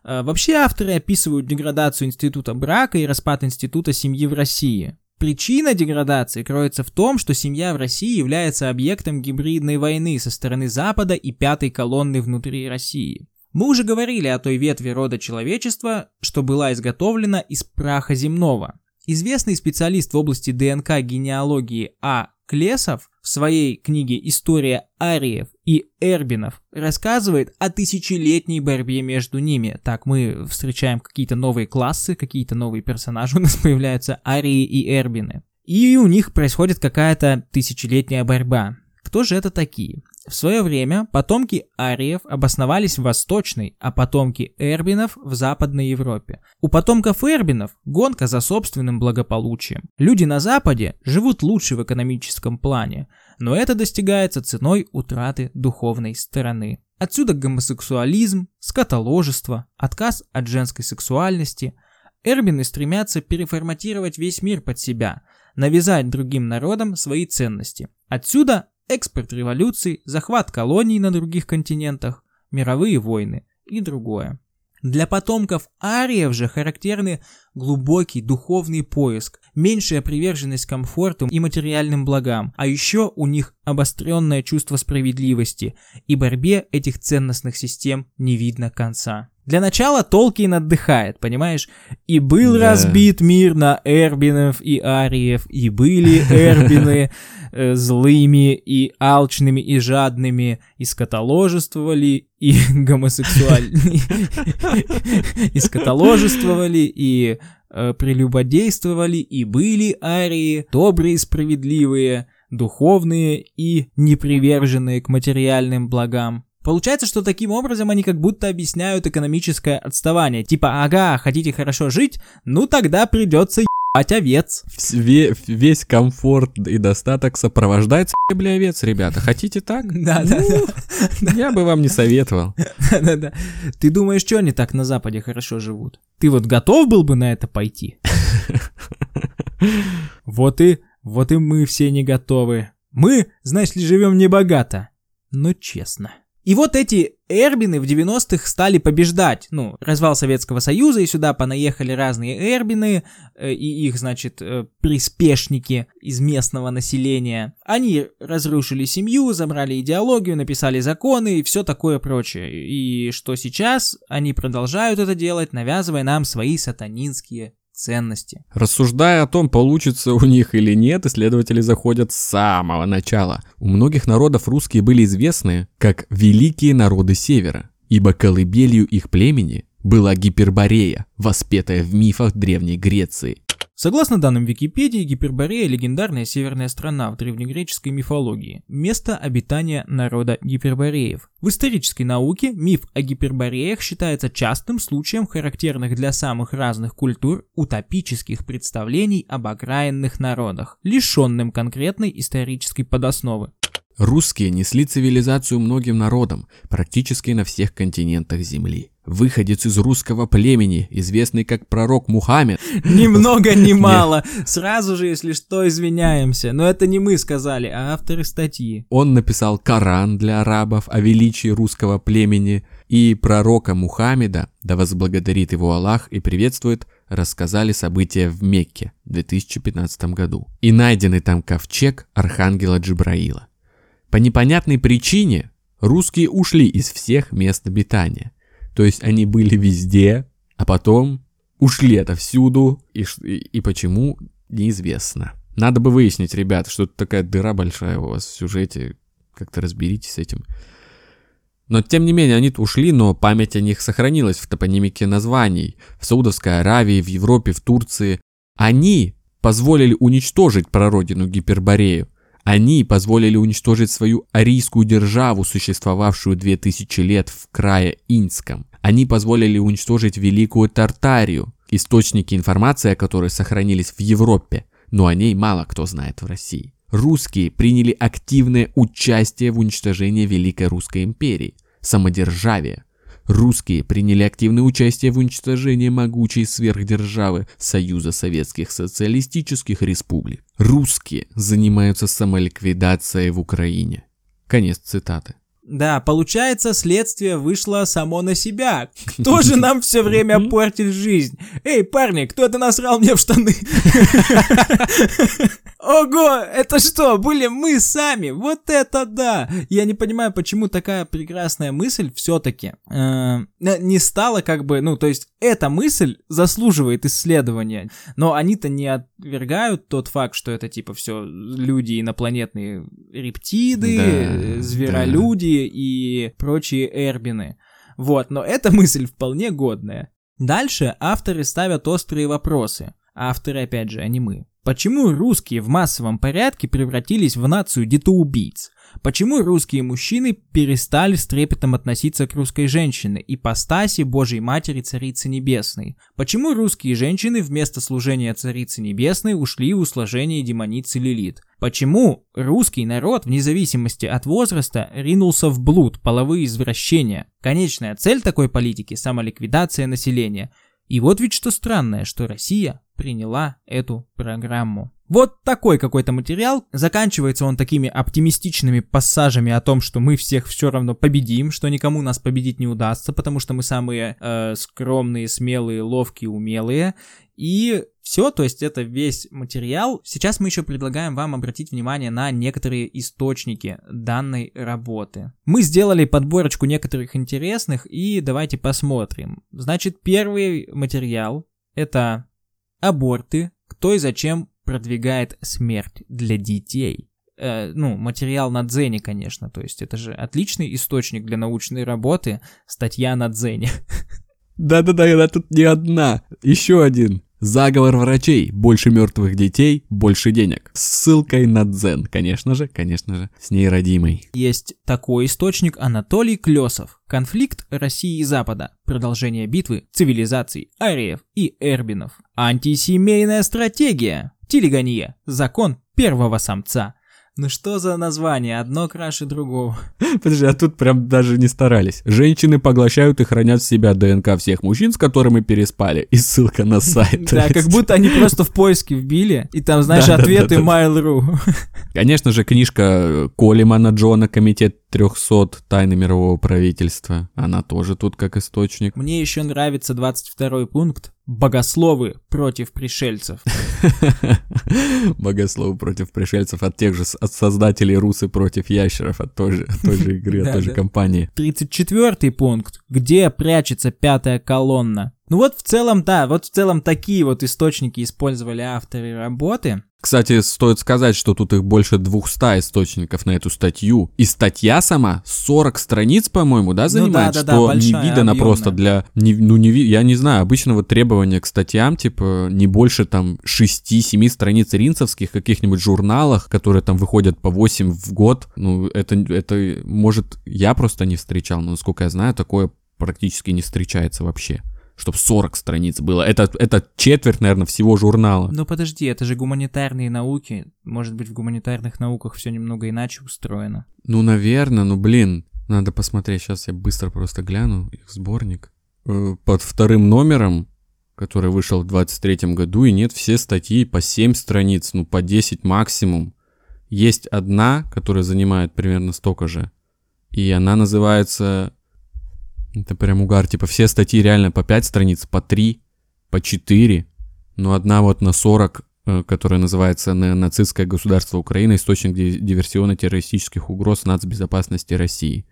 Э, вообще авторы описывают деградацию института брака и распад института семьи в России. Причина деградации кроется в том, что семья в России является объектом гибридной войны со стороны Запада и пятой колонны внутри России. Мы уже говорили о той ветви рода человечества, что была изготовлена из праха земного. Известный специалист в области ДНК генеалогии А. Клесов в своей книге «История ариев и эрбинов» рассказывает о тысячелетней борьбе между ними. Так, мы встречаем какие-то новые классы, какие-то новые персонажи, у нас появляются арии и эрбины. И у них происходит какая-то тысячелетняя борьба. Кто же это такие? В свое время потомки ариев обосновались в Восточной, а потомки эрбинов в Западной Европе. У потомков эрбинов гонка за собственным благополучием. Люди на Западе живут лучше в экономическом плане, но это достигается ценой утраты духовной стороны. Отсюда гомосексуализм, скотоложество, отказ от женской сексуальности. Эрбины стремятся переформатировать весь мир под себя, навязать другим народам свои ценности. Отсюда экспорт революций, захват колоний на других континентах, мировые войны и другое. Для потомков ариев же характерны глубокий духовный поиск, меньшая приверженность комфорту и материальным благам, а еще у них обостренное чувство справедливости, и борьбе этих ценностных систем не видно конца. Для начала Толкин отдыхает, понимаешь? И был да. разбит мир на Эрбинов и Ариев, и были Эрбины э, злыми и алчными и жадными, и скотоложествовали, и гомосексуальные, и скотоложествовали, и э, прелюбодействовали, и были Арии, добрые и справедливые, духовные и неприверженные к материальным благам. Получается, что таким образом они как будто объясняют экономическое отставание. Типа, ага, хотите хорошо жить? Ну тогда придется ебать овец. Ве весь комфорт и достаток сопровождается бля овец, ребята. Хотите так? Да, да, да. Я бы вам не советовал. Да, да, да. Ты думаешь, что они так на Западе хорошо живут? Ты вот готов был бы на это пойти? Вот и, вот и мы все не готовы. Мы, знаешь ли, живем не богато, но честно. И вот эти Эрбины в 90-х стали побеждать. Ну, развал Советского Союза, и сюда понаехали разные Эрбины, э, и их, значит, э, приспешники из местного населения. Они разрушили семью, забрали идеологию, написали законы и все такое прочее. И что сейчас они продолжают это делать, навязывая нам свои сатанинские ценности. Рассуждая о том, получится у них или нет, исследователи заходят с самого начала. У многих народов русские были известны как великие народы Севера, ибо колыбелью их племени была Гиперборея, воспетая в мифах Древней Греции. Согласно данным Википедии, Гиперборея – легендарная северная страна в древнегреческой мифологии, место обитания народа гипербореев. В исторической науке миф о гипербореях считается частым случаем характерных для самых разных культур утопических представлений об окраинных народах, лишенным конкретной исторической подосновы. Русские несли цивилизацию многим народам, практически на всех континентах Земли. Выходец из русского племени, известный как пророк Мухаммед. Ни много, ни мало. Сразу же, если что, извиняемся. Но это не мы сказали, а авторы статьи. Он написал Коран для арабов о величии русского племени. И пророка Мухаммеда, да возблагодарит его Аллах и приветствует, рассказали события в Мекке в 2015 году. И найденный там ковчег Архангела Джибраила. По непонятной причине русские ушли из всех мест обитания. То есть они были везде, а потом ушли отовсюду, и, и, почему, неизвестно. Надо бы выяснить, ребят, что это такая дыра большая у вас в сюжете, как-то разберитесь с этим. Но тем не менее, они ушли, но память о них сохранилась в топонимике названий. В Саудовской Аравии, в Европе, в Турции. Они позволили уничтожить прародину Гиперборею. Они позволили уничтожить свою арийскую державу, существовавшую 2000 лет в крае Инском. Они позволили уничтожить Великую Тартарию, источники информации о которой сохранились в Европе, но о ней мало кто знает в России. Русские приняли активное участие в уничтожении Великой Русской империи, самодержавия, русские приняли активное участие в уничтожении могучей сверхдержавы Союза Советских Социалистических Республик. Русские занимаются самоликвидацией в Украине. Конец цитаты. Да, получается, следствие вышло само на себя. Кто же нам все время портит жизнь? Эй, парни, кто-то насрал мне в штаны. Ого, это что, были мы сами? Вот это да! Я не понимаю, почему такая прекрасная мысль все-таки э, не стала как бы, ну, то есть эта мысль заслуживает исследования, но они-то не отвергают тот факт, что это типа все люди инопланетные рептиды, да, зверолюди да. И прочие эрбины. Вот, но эта мысль вполне годная. Дальше авторы ставят острые вопросы. Авторы, опять же, а не мы. Почему русские в массовом порядке превратились в нацию детоубийц? Почему русские мужчины перестали с трепетом относиться к русской женщине, и ипостаси Божьей Матери Царицы Небесной? Почему русские женщины вместо служения Царицы Небесной ушли в услажение демоницы Лилит? Почему русский народ, вне зависимости от возраста, ринулся в блуд, половые извращения? Конечная цель такой политики – самоликвидация населения – и вот ведь что странное, что Россия приняла эту программу. Вот такой какой-то материал. Заканчивается он такими оптимистичными пассажами о том, что мы всех все равно победим, что никому нас победить не удастся, потому что мы самые э, скромные, смелые, ловкие, умелые. И все, то есть это весь материал. Сейчас мы еще предлагаем вам обратить внимание на некоторые источники данной работы. Мы сделали подборочку некоторых интересных и давайте посмотрим. Значит, первый материал это аборты, кто и зачем продвигает смерть для детей. Э, ну, материал на Дзене, конечно, то есть это же отличный источник для научной работы, статья на Дзене. Да-да-да, она тут не одна. Еще один. Заговор врачей. Больше мертвых детей, больше денег. С ссылкой на Дзен, конечно же, конечно же, с ней родимой. Есть такой источник Анатолий Клесов. Конфликт России и Запада. Продолжение битвы цивилизаций ариев и эрбинов. Антисемейная стратегия. Телегония. Закон первого самца. Ну что за название? Одно краше другого. Подожди, а тут прям даже не старались. Женщины поглощают и хранят в себя ДНК всех мужчин, с которыми переспали. И ссылка на сайт. Да, как будто они просто в поиске вбили. И там, знаешь, ответы Mail.ru. Конечно же, книжка Колемана Джона «Комитет 300. Тайны мирового правительства». Она тоже тут как источник. Мне еще нравится 22 пункт. Богословы против пришельцев. Богословы против пришельцев от тех же, от создателей Русы против ящеров, от той же, той же игры, от той же компании. 34 пункт. Где прячется пятая колонна? Ну вот в целом, да, вот в целом такие вот источники использовали авторы работы. Кстати, стоит сказать, что тут их больше 200 источников на эту статью. И статья сама 40 страниц, по-моему, да, занимает, ну, да, да, что да, большая, не видано объемная. просто для... Не, ну, не, я не знаю, обычно вот требования к статьям, типа, не больше там 6-7 страниц ринцевских каких-нибудь журналах, которые там выходят по 8 в год. Ну, это, это, может, я просто не встречал, но, насколько я знаю, такое практически не встречается вообще. Чтоб 40 страниц было. Это, это четверть, наверное, всего журнала. Ну подожди, это же гуманитарные науки. Может быть, в гуманитарных науках все немного иначе устроено. Ну, наверное, ну, блин, надо посмотреть. Сейчас я быстро просто гляну их сборник. Э, Под вторым номером, который вышел в 23 году, и нет все статьи по 7 страниц, ну, по 10 максимум. Есть одна, которая занимает примерно столько же. И она называется... Это прям угар. Типа все статьи реально по 5 страниц, по 3, по 4. Но одна вот на 40, э, которая называется «На- «Нацистское государство Украины. Источник ди- диверсионно-террористических угроз нацбезопасности России».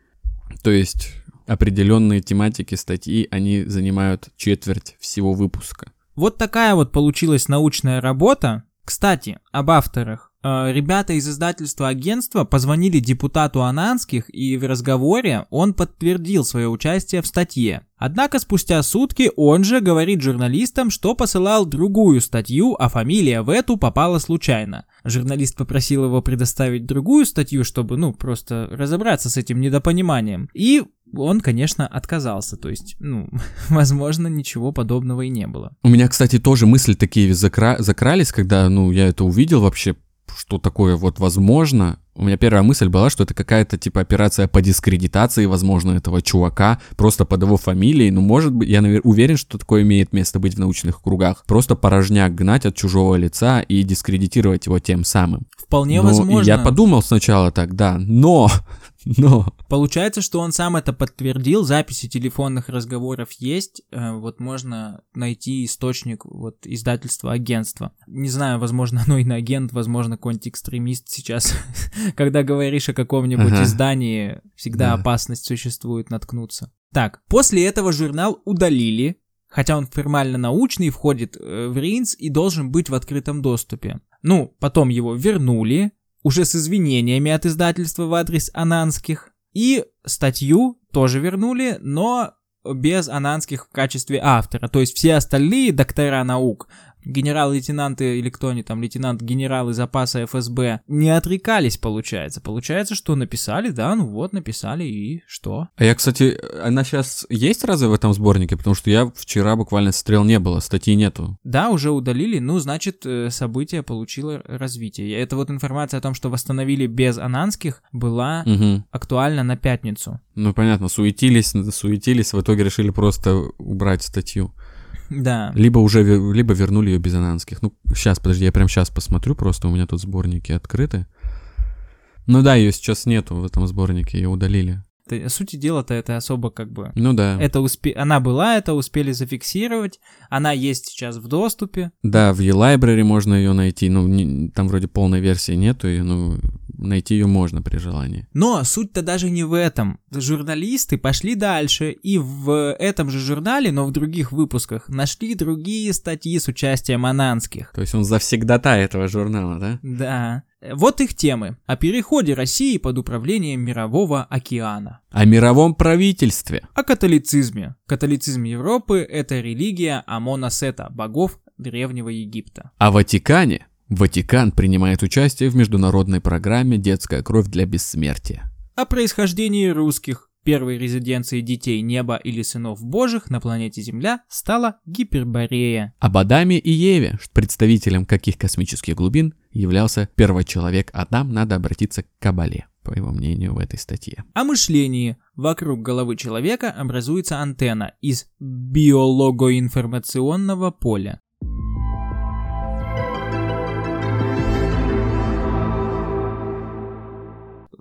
То есть определенные тематики статьи, они занимают четверть всего выпуска. Вот такая вот получилась научная работа. Кстати, об авторах. Э, Ребята из издательства агентства позвонили депутату Ананских, и в разговоре он подтвердил свое участие в статье. Однако спустя сутки он же говорит журналистам, что посылал другую статью, а фамилия в эту попала случайно. Журналист попросил его предоставить другую статью, чтобы, ну, просто разобраться с этим недопониманием. И он, конечно, отказался. То есть, ну, возможно, ничего подобного и не было. У меня, кстати, тоже мысли такие закра- закрались, когда, ну, я это увидел вообще, что такое вот возможно. У меня первая мысль была, что это какая-то типа операция по дискредитации, возможно, этого чувака, просто под его фамилией. Ну, может быть, я навер- уверен, что такое имеет место быть в научных кругах. Просто порожняк гнать от чужого лица и дискредитировать его тем самым. Вполне Ну, возможно. Я подумал сначала так, да, но, но, Получается, что он сам это подтвердил, записи телефонных разговоров есть, э, вот можно найти источник вот издательства агентства. Не знаю, возможно, оно и на агент, возможно, какой-нибудь экстремист сейчас, когда говоришь о каком-нибудь Ага. издании, всегда Да. опасность существует наткнуться. Так, после этого журнал удалили, хотя он формально научный, входит э, в РИНС и должен быть в открытом доступе. Ну, потом его вернули, уже с извинениями от издательства в адрес Ананских. И статью тоже вернули, но без Ананских в качестве автора. То есть все остальные доктора наук, генерал-лейтенанты или кто они там, лейтенант-генералы запаса ФСБ, не отрекались, получается. Получается, что написали, да, ну вот, написали, и что? А я, кстати, она сейчас есть разве в этом сборнике? Потому что я вчера буквально стрел не было, статьи нету. Да, уже удалили, ну, значит, э, событие получило развитие. Это вот информация о том, что восстановили без Ананских, была Угу. актуальна на пятницу. Ну, понятно, суетились, суетились, в итоге решили просто убрать статью. Да. Либо уже либо вернули ее без ананских. Ну, сейчас, подожди, я прям сейчас посмотрю, просто у меня тут сборники открыты. Ну да, ее сейчас нету в этом сборнике, ее удалили. Ты- сути дела-то это особо как бы... Ну да. Это успе... Она была, это успели зафиксировать, она есть сейчас в доступе. Да, в e-library можно ее найти. Ну, не- там вроде полной версии нету ее, ну, найти ее можно при желании. Но суть-то даже не в этом. Журналисты пошли дальше и в этом же журнале, но в других выпусках, нашли другие статьи с участием ананских. То есть он завсегдата этого журнала, да? Да. Вот их темы. О переходе России под управлением Мирового океана. О мировом правительстве. О католицизме. Католицизм Европы – это религия Амона Сета, богов Древнего Египта. О Ватикане. Ватикан принимает участие в международной программе «Детская кровь для бессмертия». О происхождении русских. Первой резиденцией детей неба или сынов божьих на планете Земля стала Гиперборея. Об Адаме и Еве, представителем каких космических глубин являлся первочеловек Адам, надо обратиться к Кабале, по его мнению в этой статье. О мышлении. Вокруг головы человека образуется антенна из биологоинформационного поля.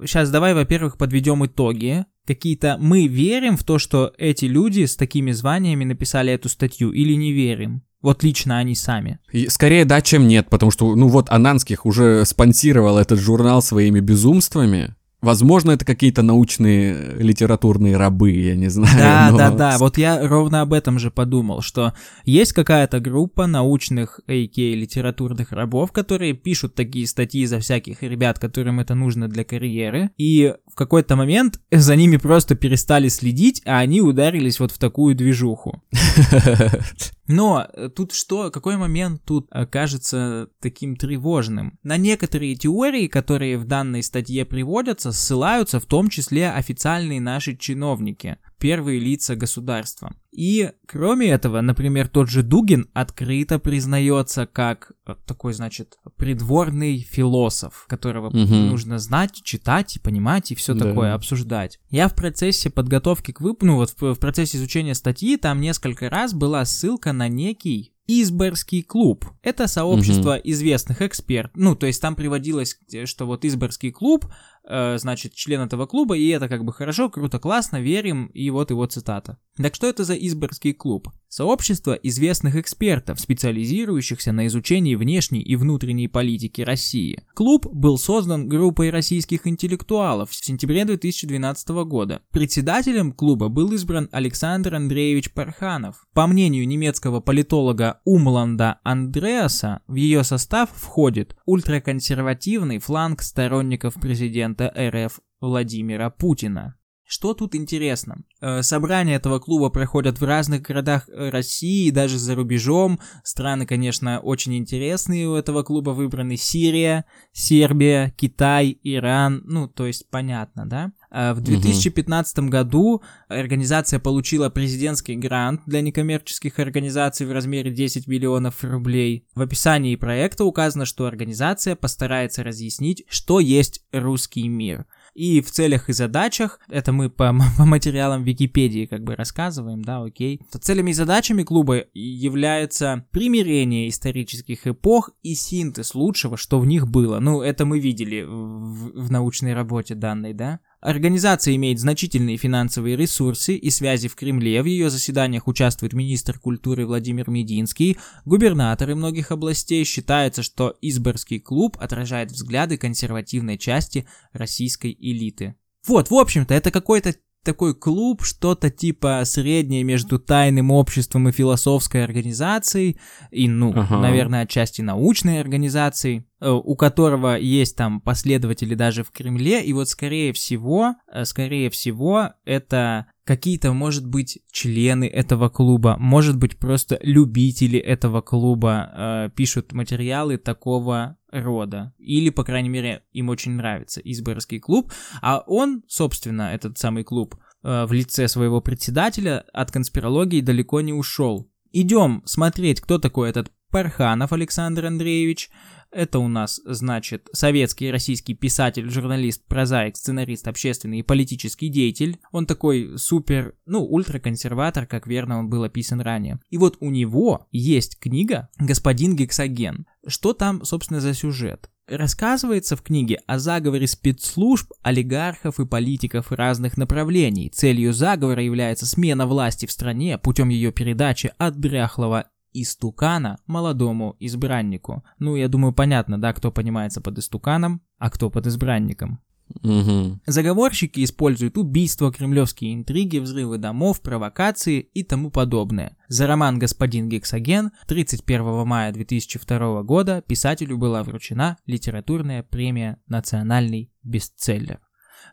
Сейчас давай, во-первых, подведем итоги. Какие-то мы верим в то, что эти люди с такими званиями написали эту статью или не верим? Вот лично они сами. И скорее да, чем нет, потому что, ну вот, Ананских уже спонсировал этот журнал своими безумствами. Возможно, это какие-то научные э, литературные рабы, я не знаю. Да, но да, да. Вот я ровно об этом же подумал, что есть какая-то группа научных, а.к. литературных рабов, которые пишут такие статьи за всяких ребят, которым это нужно для карьеры, и в какой-то момент за ними просто перестали следить, а они ударились вот в такую движуху. Но э, тут что, какой момент тут э, кажется таким тревожным? На некоторые теории, которые в данной статье приводятся, ссылаются в том числе официальные наши чиновники, первые лица государства. И кроме этого, например, тот же Дугин открыто признается как э, такой, значит, придворный философ, которого Мгм. нужно знать, читать и понимать и все Да. такое обсуждать. Я в процессе подготовки к выпуску, ну вот в, в процессе изучения статьи, там несколько раз была ссылка на некий Изборский клуб. Это сообщество известных экспертов. Ну, то есть там приводилось, э, что вот Изборский клуб, э, значит, член этого клуба, и это как бы хорошо, круто, классно, верим, и вот его цитата. Так что это за Изборский клуб? Сообщество известных экспертов, специализирующихся на изучении внешней и внутренней политики России. Клуб был создан группой российских интеллектуалов в сентябре 2012 года. Председателем клуба был избран Александр Андреевич Парханов. По мнению немецкого политолога Умланда Андреаса, в ее состав входит ультраконсервативный фланг сторонников президента РФ Владимира Путина. Что тут интересно? Э, Собрания этого клуба проходят в разных городах э, России, даже за рубежом. Страны, конечно, очень интересные у этого клуба выбраны. Сирия, Сербия, Китай, Иран. Ну, то есть понятно, да? Э, В 2015 году организация получила президентский грант для некоммерческих организаций в размере 10 миллионов рублей. В описании проекта указано, что организация постарается разъяснить, что есть русский мир. И в целях и задачах, это мы по, по материалам Википедии как бы рассказываем, да, окей. То целями и задачами клуба является примирение исторических эпох и синтез лучшего, что в них было. Ну, это мы видели в, в научной работе данной, да. Организация имеет значительные финансовые ресурсы и связи в Кремле. В ее заседаниях участвует министр культуры Владимир Мединский, губернаторы многих областей. Считается, что Изборский клуб отражает взгляды консервативной части российской элиты. Вот, в общем-то, это какой-то такой клуб, что-то типа среднее между тайным обществом и философской организацией, и, ну, Ага. наверное, отчасти научной организацией, у которого есть там последователи даже в Кремле, и вот скорее всего, э, скорее всего, это какие-то, может быть, члены этого клуба, может быть, просто любители этого клуба э, пишут материалы такого рода. Или, по крайней мере, им очень нравится Изборский клуб. А он, собственно, этот самый клуб, э, в лице своего председателя от конспирологии далеко не ушел. Идем смотреть, кто такой этот Парханов Александр Андреевич. Это у нас, значит, советский и российский писатель, журналист, прозаик, сценарист, общественный и политический деятель. Он такой супер, ну, ультраконсерватор, как верно он был описан ранее. И вот у него есть книга «Господин Гексоген». Что там, собственно, за сюжет? Рассказывается в книге о заговоре спецслужб, олигархов и политиков разных направлений. Целью заговора является смена власти в стране путем ее передачи от дряхлого истукана молодому избраннику. Ну, я думаю, понятно, да, кто понимается под истуканом, а кто под избранником. Угу. Заговорщики используют убийства, кремлевские интриги, взрывы домов, провокации и тому подобное. За роман «Господин Гексоген» 31 мая 2002 года писателю была вручена литературная премия «Национальный бестселлер».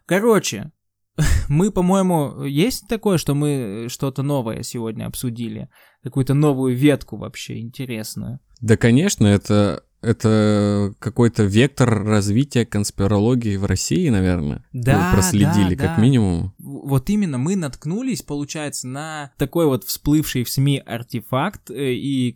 Короче, мы, по-моему, есть такое, что мы что-то новое сегодня обсудили? Какую-то новую ветку вообще интересную? Да, конечно, это это какой-то вектор развития конспирологии в России, наверное. Да, Вы проследили, да, как да. минимум. Вот именно мы наткнулись, получается, на такой вот всплывший в СМИ артефакт, э, и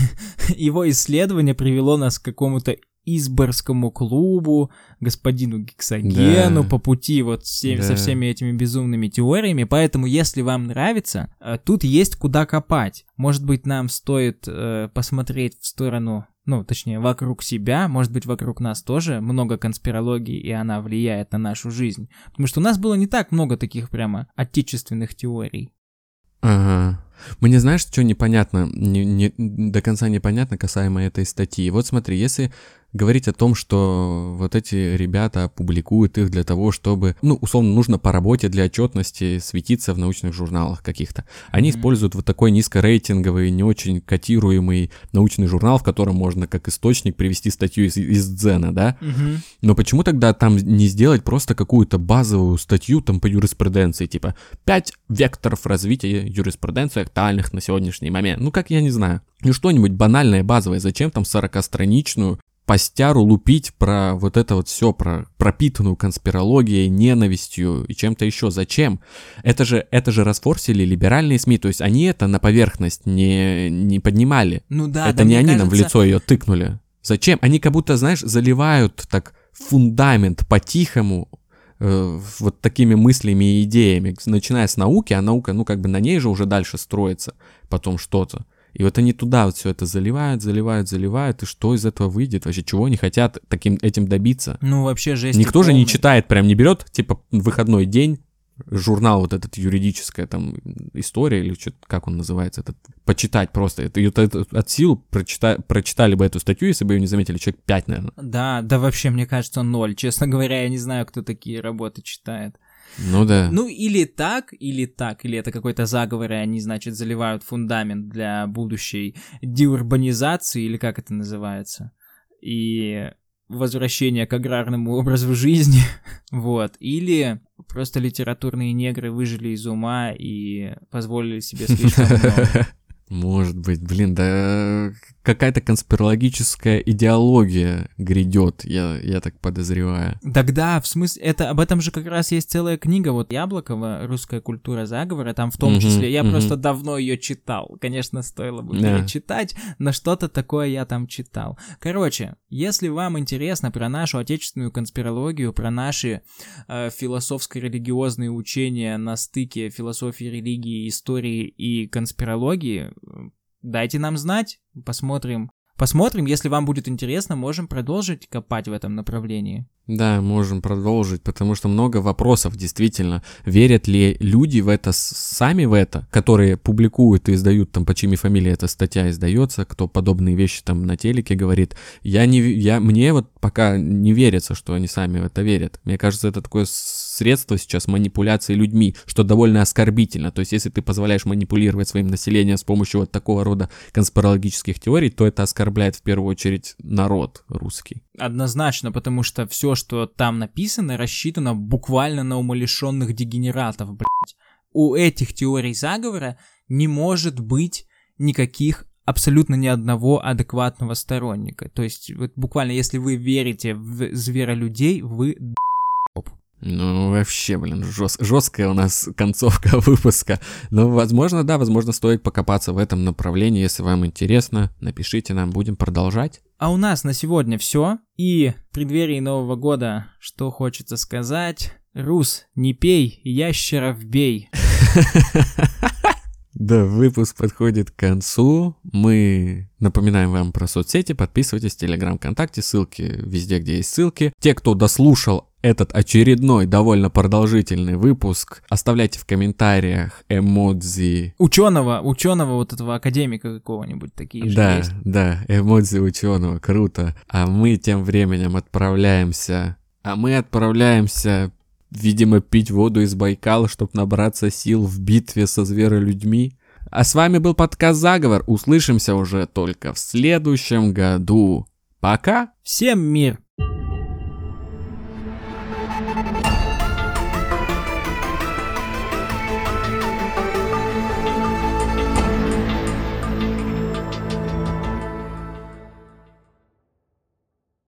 его исследование привело нас к какому-то Изборскому клубу, господину Гексогену Да. по пути вот с всеми- со Да. всеми этими безумными теориями. Поэтому, если вам нравится, э, тут есть куда копать. Может быть, нам стоит э, посмотреть в сторону, ну, точнее, вокруг себя, может быть, вокруг нас тоже много конспирологии, и она влияет на нашу жизнь. Потому что у нас было не так много таких прямо отечественных теорий. Ага. Мне знаешь, что непонятно, не, не- до конца непонятно касаемо этой статьи. Вот смотри, если говорить о том, что вот эти ребята публикуют их для того, чтобы, ну, условно, нужно по работе для отчетности светиться в научных журналах каких-то. Они Мгм. используют вот такой низкорейтинговый, не очень котируемый научный журнал, в котором можно как источник привести статью из, из Дзена, да? Но почему тогда там не сделать просто какую-то базовую статью там по юриспруденции, типа «Пять векторов развития юриспруденции актуальных на сегодняшний момент». Ну, как я не знаю. Ну, что-нибудь банальное, базовое. Зачем там 40-страничную постяру лупить про вот это вот все, про пропитанную конспирологией, ненавистью и чем-то еще. Зачем? Это же, это же расфорсили либеральные СМИ, то есть они это на поверхность не, не поднимали. Ну да, Это да, не они нам в кажется- лицо ее тыкнули. Зачем? Они как будто, знаешь, заливают так фундамент по-тихому э, вот такими мыслями и идеями, начиная с науки, а наука, ну, как бы на ней же уже дальше строится потом что-то. И вот они туда вот все это заливают, заливают, заливают, и что из этого выйдет? Вообще, чего они хотят таким этим добиться? Ну, вообще жесть. Никто же не читает, прям не берет, типа, выходной день, журнал вот этот юридическая там история или что как он называется этот почитать просто это, это, это от сил прочита, прочитали бы эту статью если бы ее не заметили человек 5 наверное Да, да вообще, мне кажется, ноль. Честно говоря, я не знаю, кто такие работы читает. Ну да Ну, или так, или так, или это какой-то заговор, и они, значит, заливают фундамент для будущей деурбанизации, или как это называется, и возвращения к аграрному образу жизни, вот, или просто литературные негры выжили из ума и позволили себе слишком много. может быть блин да какая-то конспирологическая идеология грядет я я так подозреваю Тогда, в смысле, это об этом же как раз есть целая книга, вот Яблокова, «Русская культура заговора», там в том Мгм, числе, я мгм. просто давно ее читал, конечно, стоило бы Да. перечитать, но что-то такое я там читал. Короче, если вам интересно про нашу отечественную конспирологию, про наши э, философско-религиозные учения на стыке философии, религии, истории и конспирологии, дайте нам знать, посмотрим. Посмотрим, если вам будет интересно, можем продолжить копать в этом направлении. Да, можем продолжить, потому что много вопросов, действительно. Верят ли люди в это, сами в это, которые публикуют и издают, там, по чьими фамилии эта статья издается, кто подобные вещи там на телеке говорит. Я не, я, мне вот пока не верится, что они сами в это верят. Мне кажется, это такое средство сейчас манипуляции людьми, что довольно оскорбительно. То есть, если ты позволяешь манипулировать своим населением с помощью вот такого рода конспирологических теорий, то это оскорбляет в первую очередь народ русский. Однозначно, потому что все, что там написано, рассчитано буквально на умалишенных дегенератов, блядь. У этих теорий заговора не может быть никаких абсолютно ни одного адекватного сторонника. То есть, вот буквально, если вы верите в зверолюдей, вы. Ну, вообще, блин, жест, жесткая у нас концовка выпуска. Но, возможно, да, возможно, стоит покопаться в этом направлении. Если вам интересно, напишите нам, будем продолжать. А у нас на сегодня все. И в преддверии Нового года, что хочется сказать... Рус, не пей, ящеров бей. Да, выпуск подходит к концу. Мы напоминаем вам про соцсети. Подписывайтесь в Телеграм, ВКонтакте. Ссылки везде, где есть ссылки. Те, кто дослушал этот очередной довольно продолжительный выпуск, оставляйте в комментариях эмодзи. Ученого, ученого вот этого академика какого-нибудь такие же Да, есть. да, эмодзи ученого, круто. А мы тем временем отправляемся... А мы отправляемся видимо, пить воду из Байкала, чтобы набраться сил в битве со зверолюдьми. А с вами был подкаст «Заговор». Услышимся уже только в следующем году. Пока! Всем мир!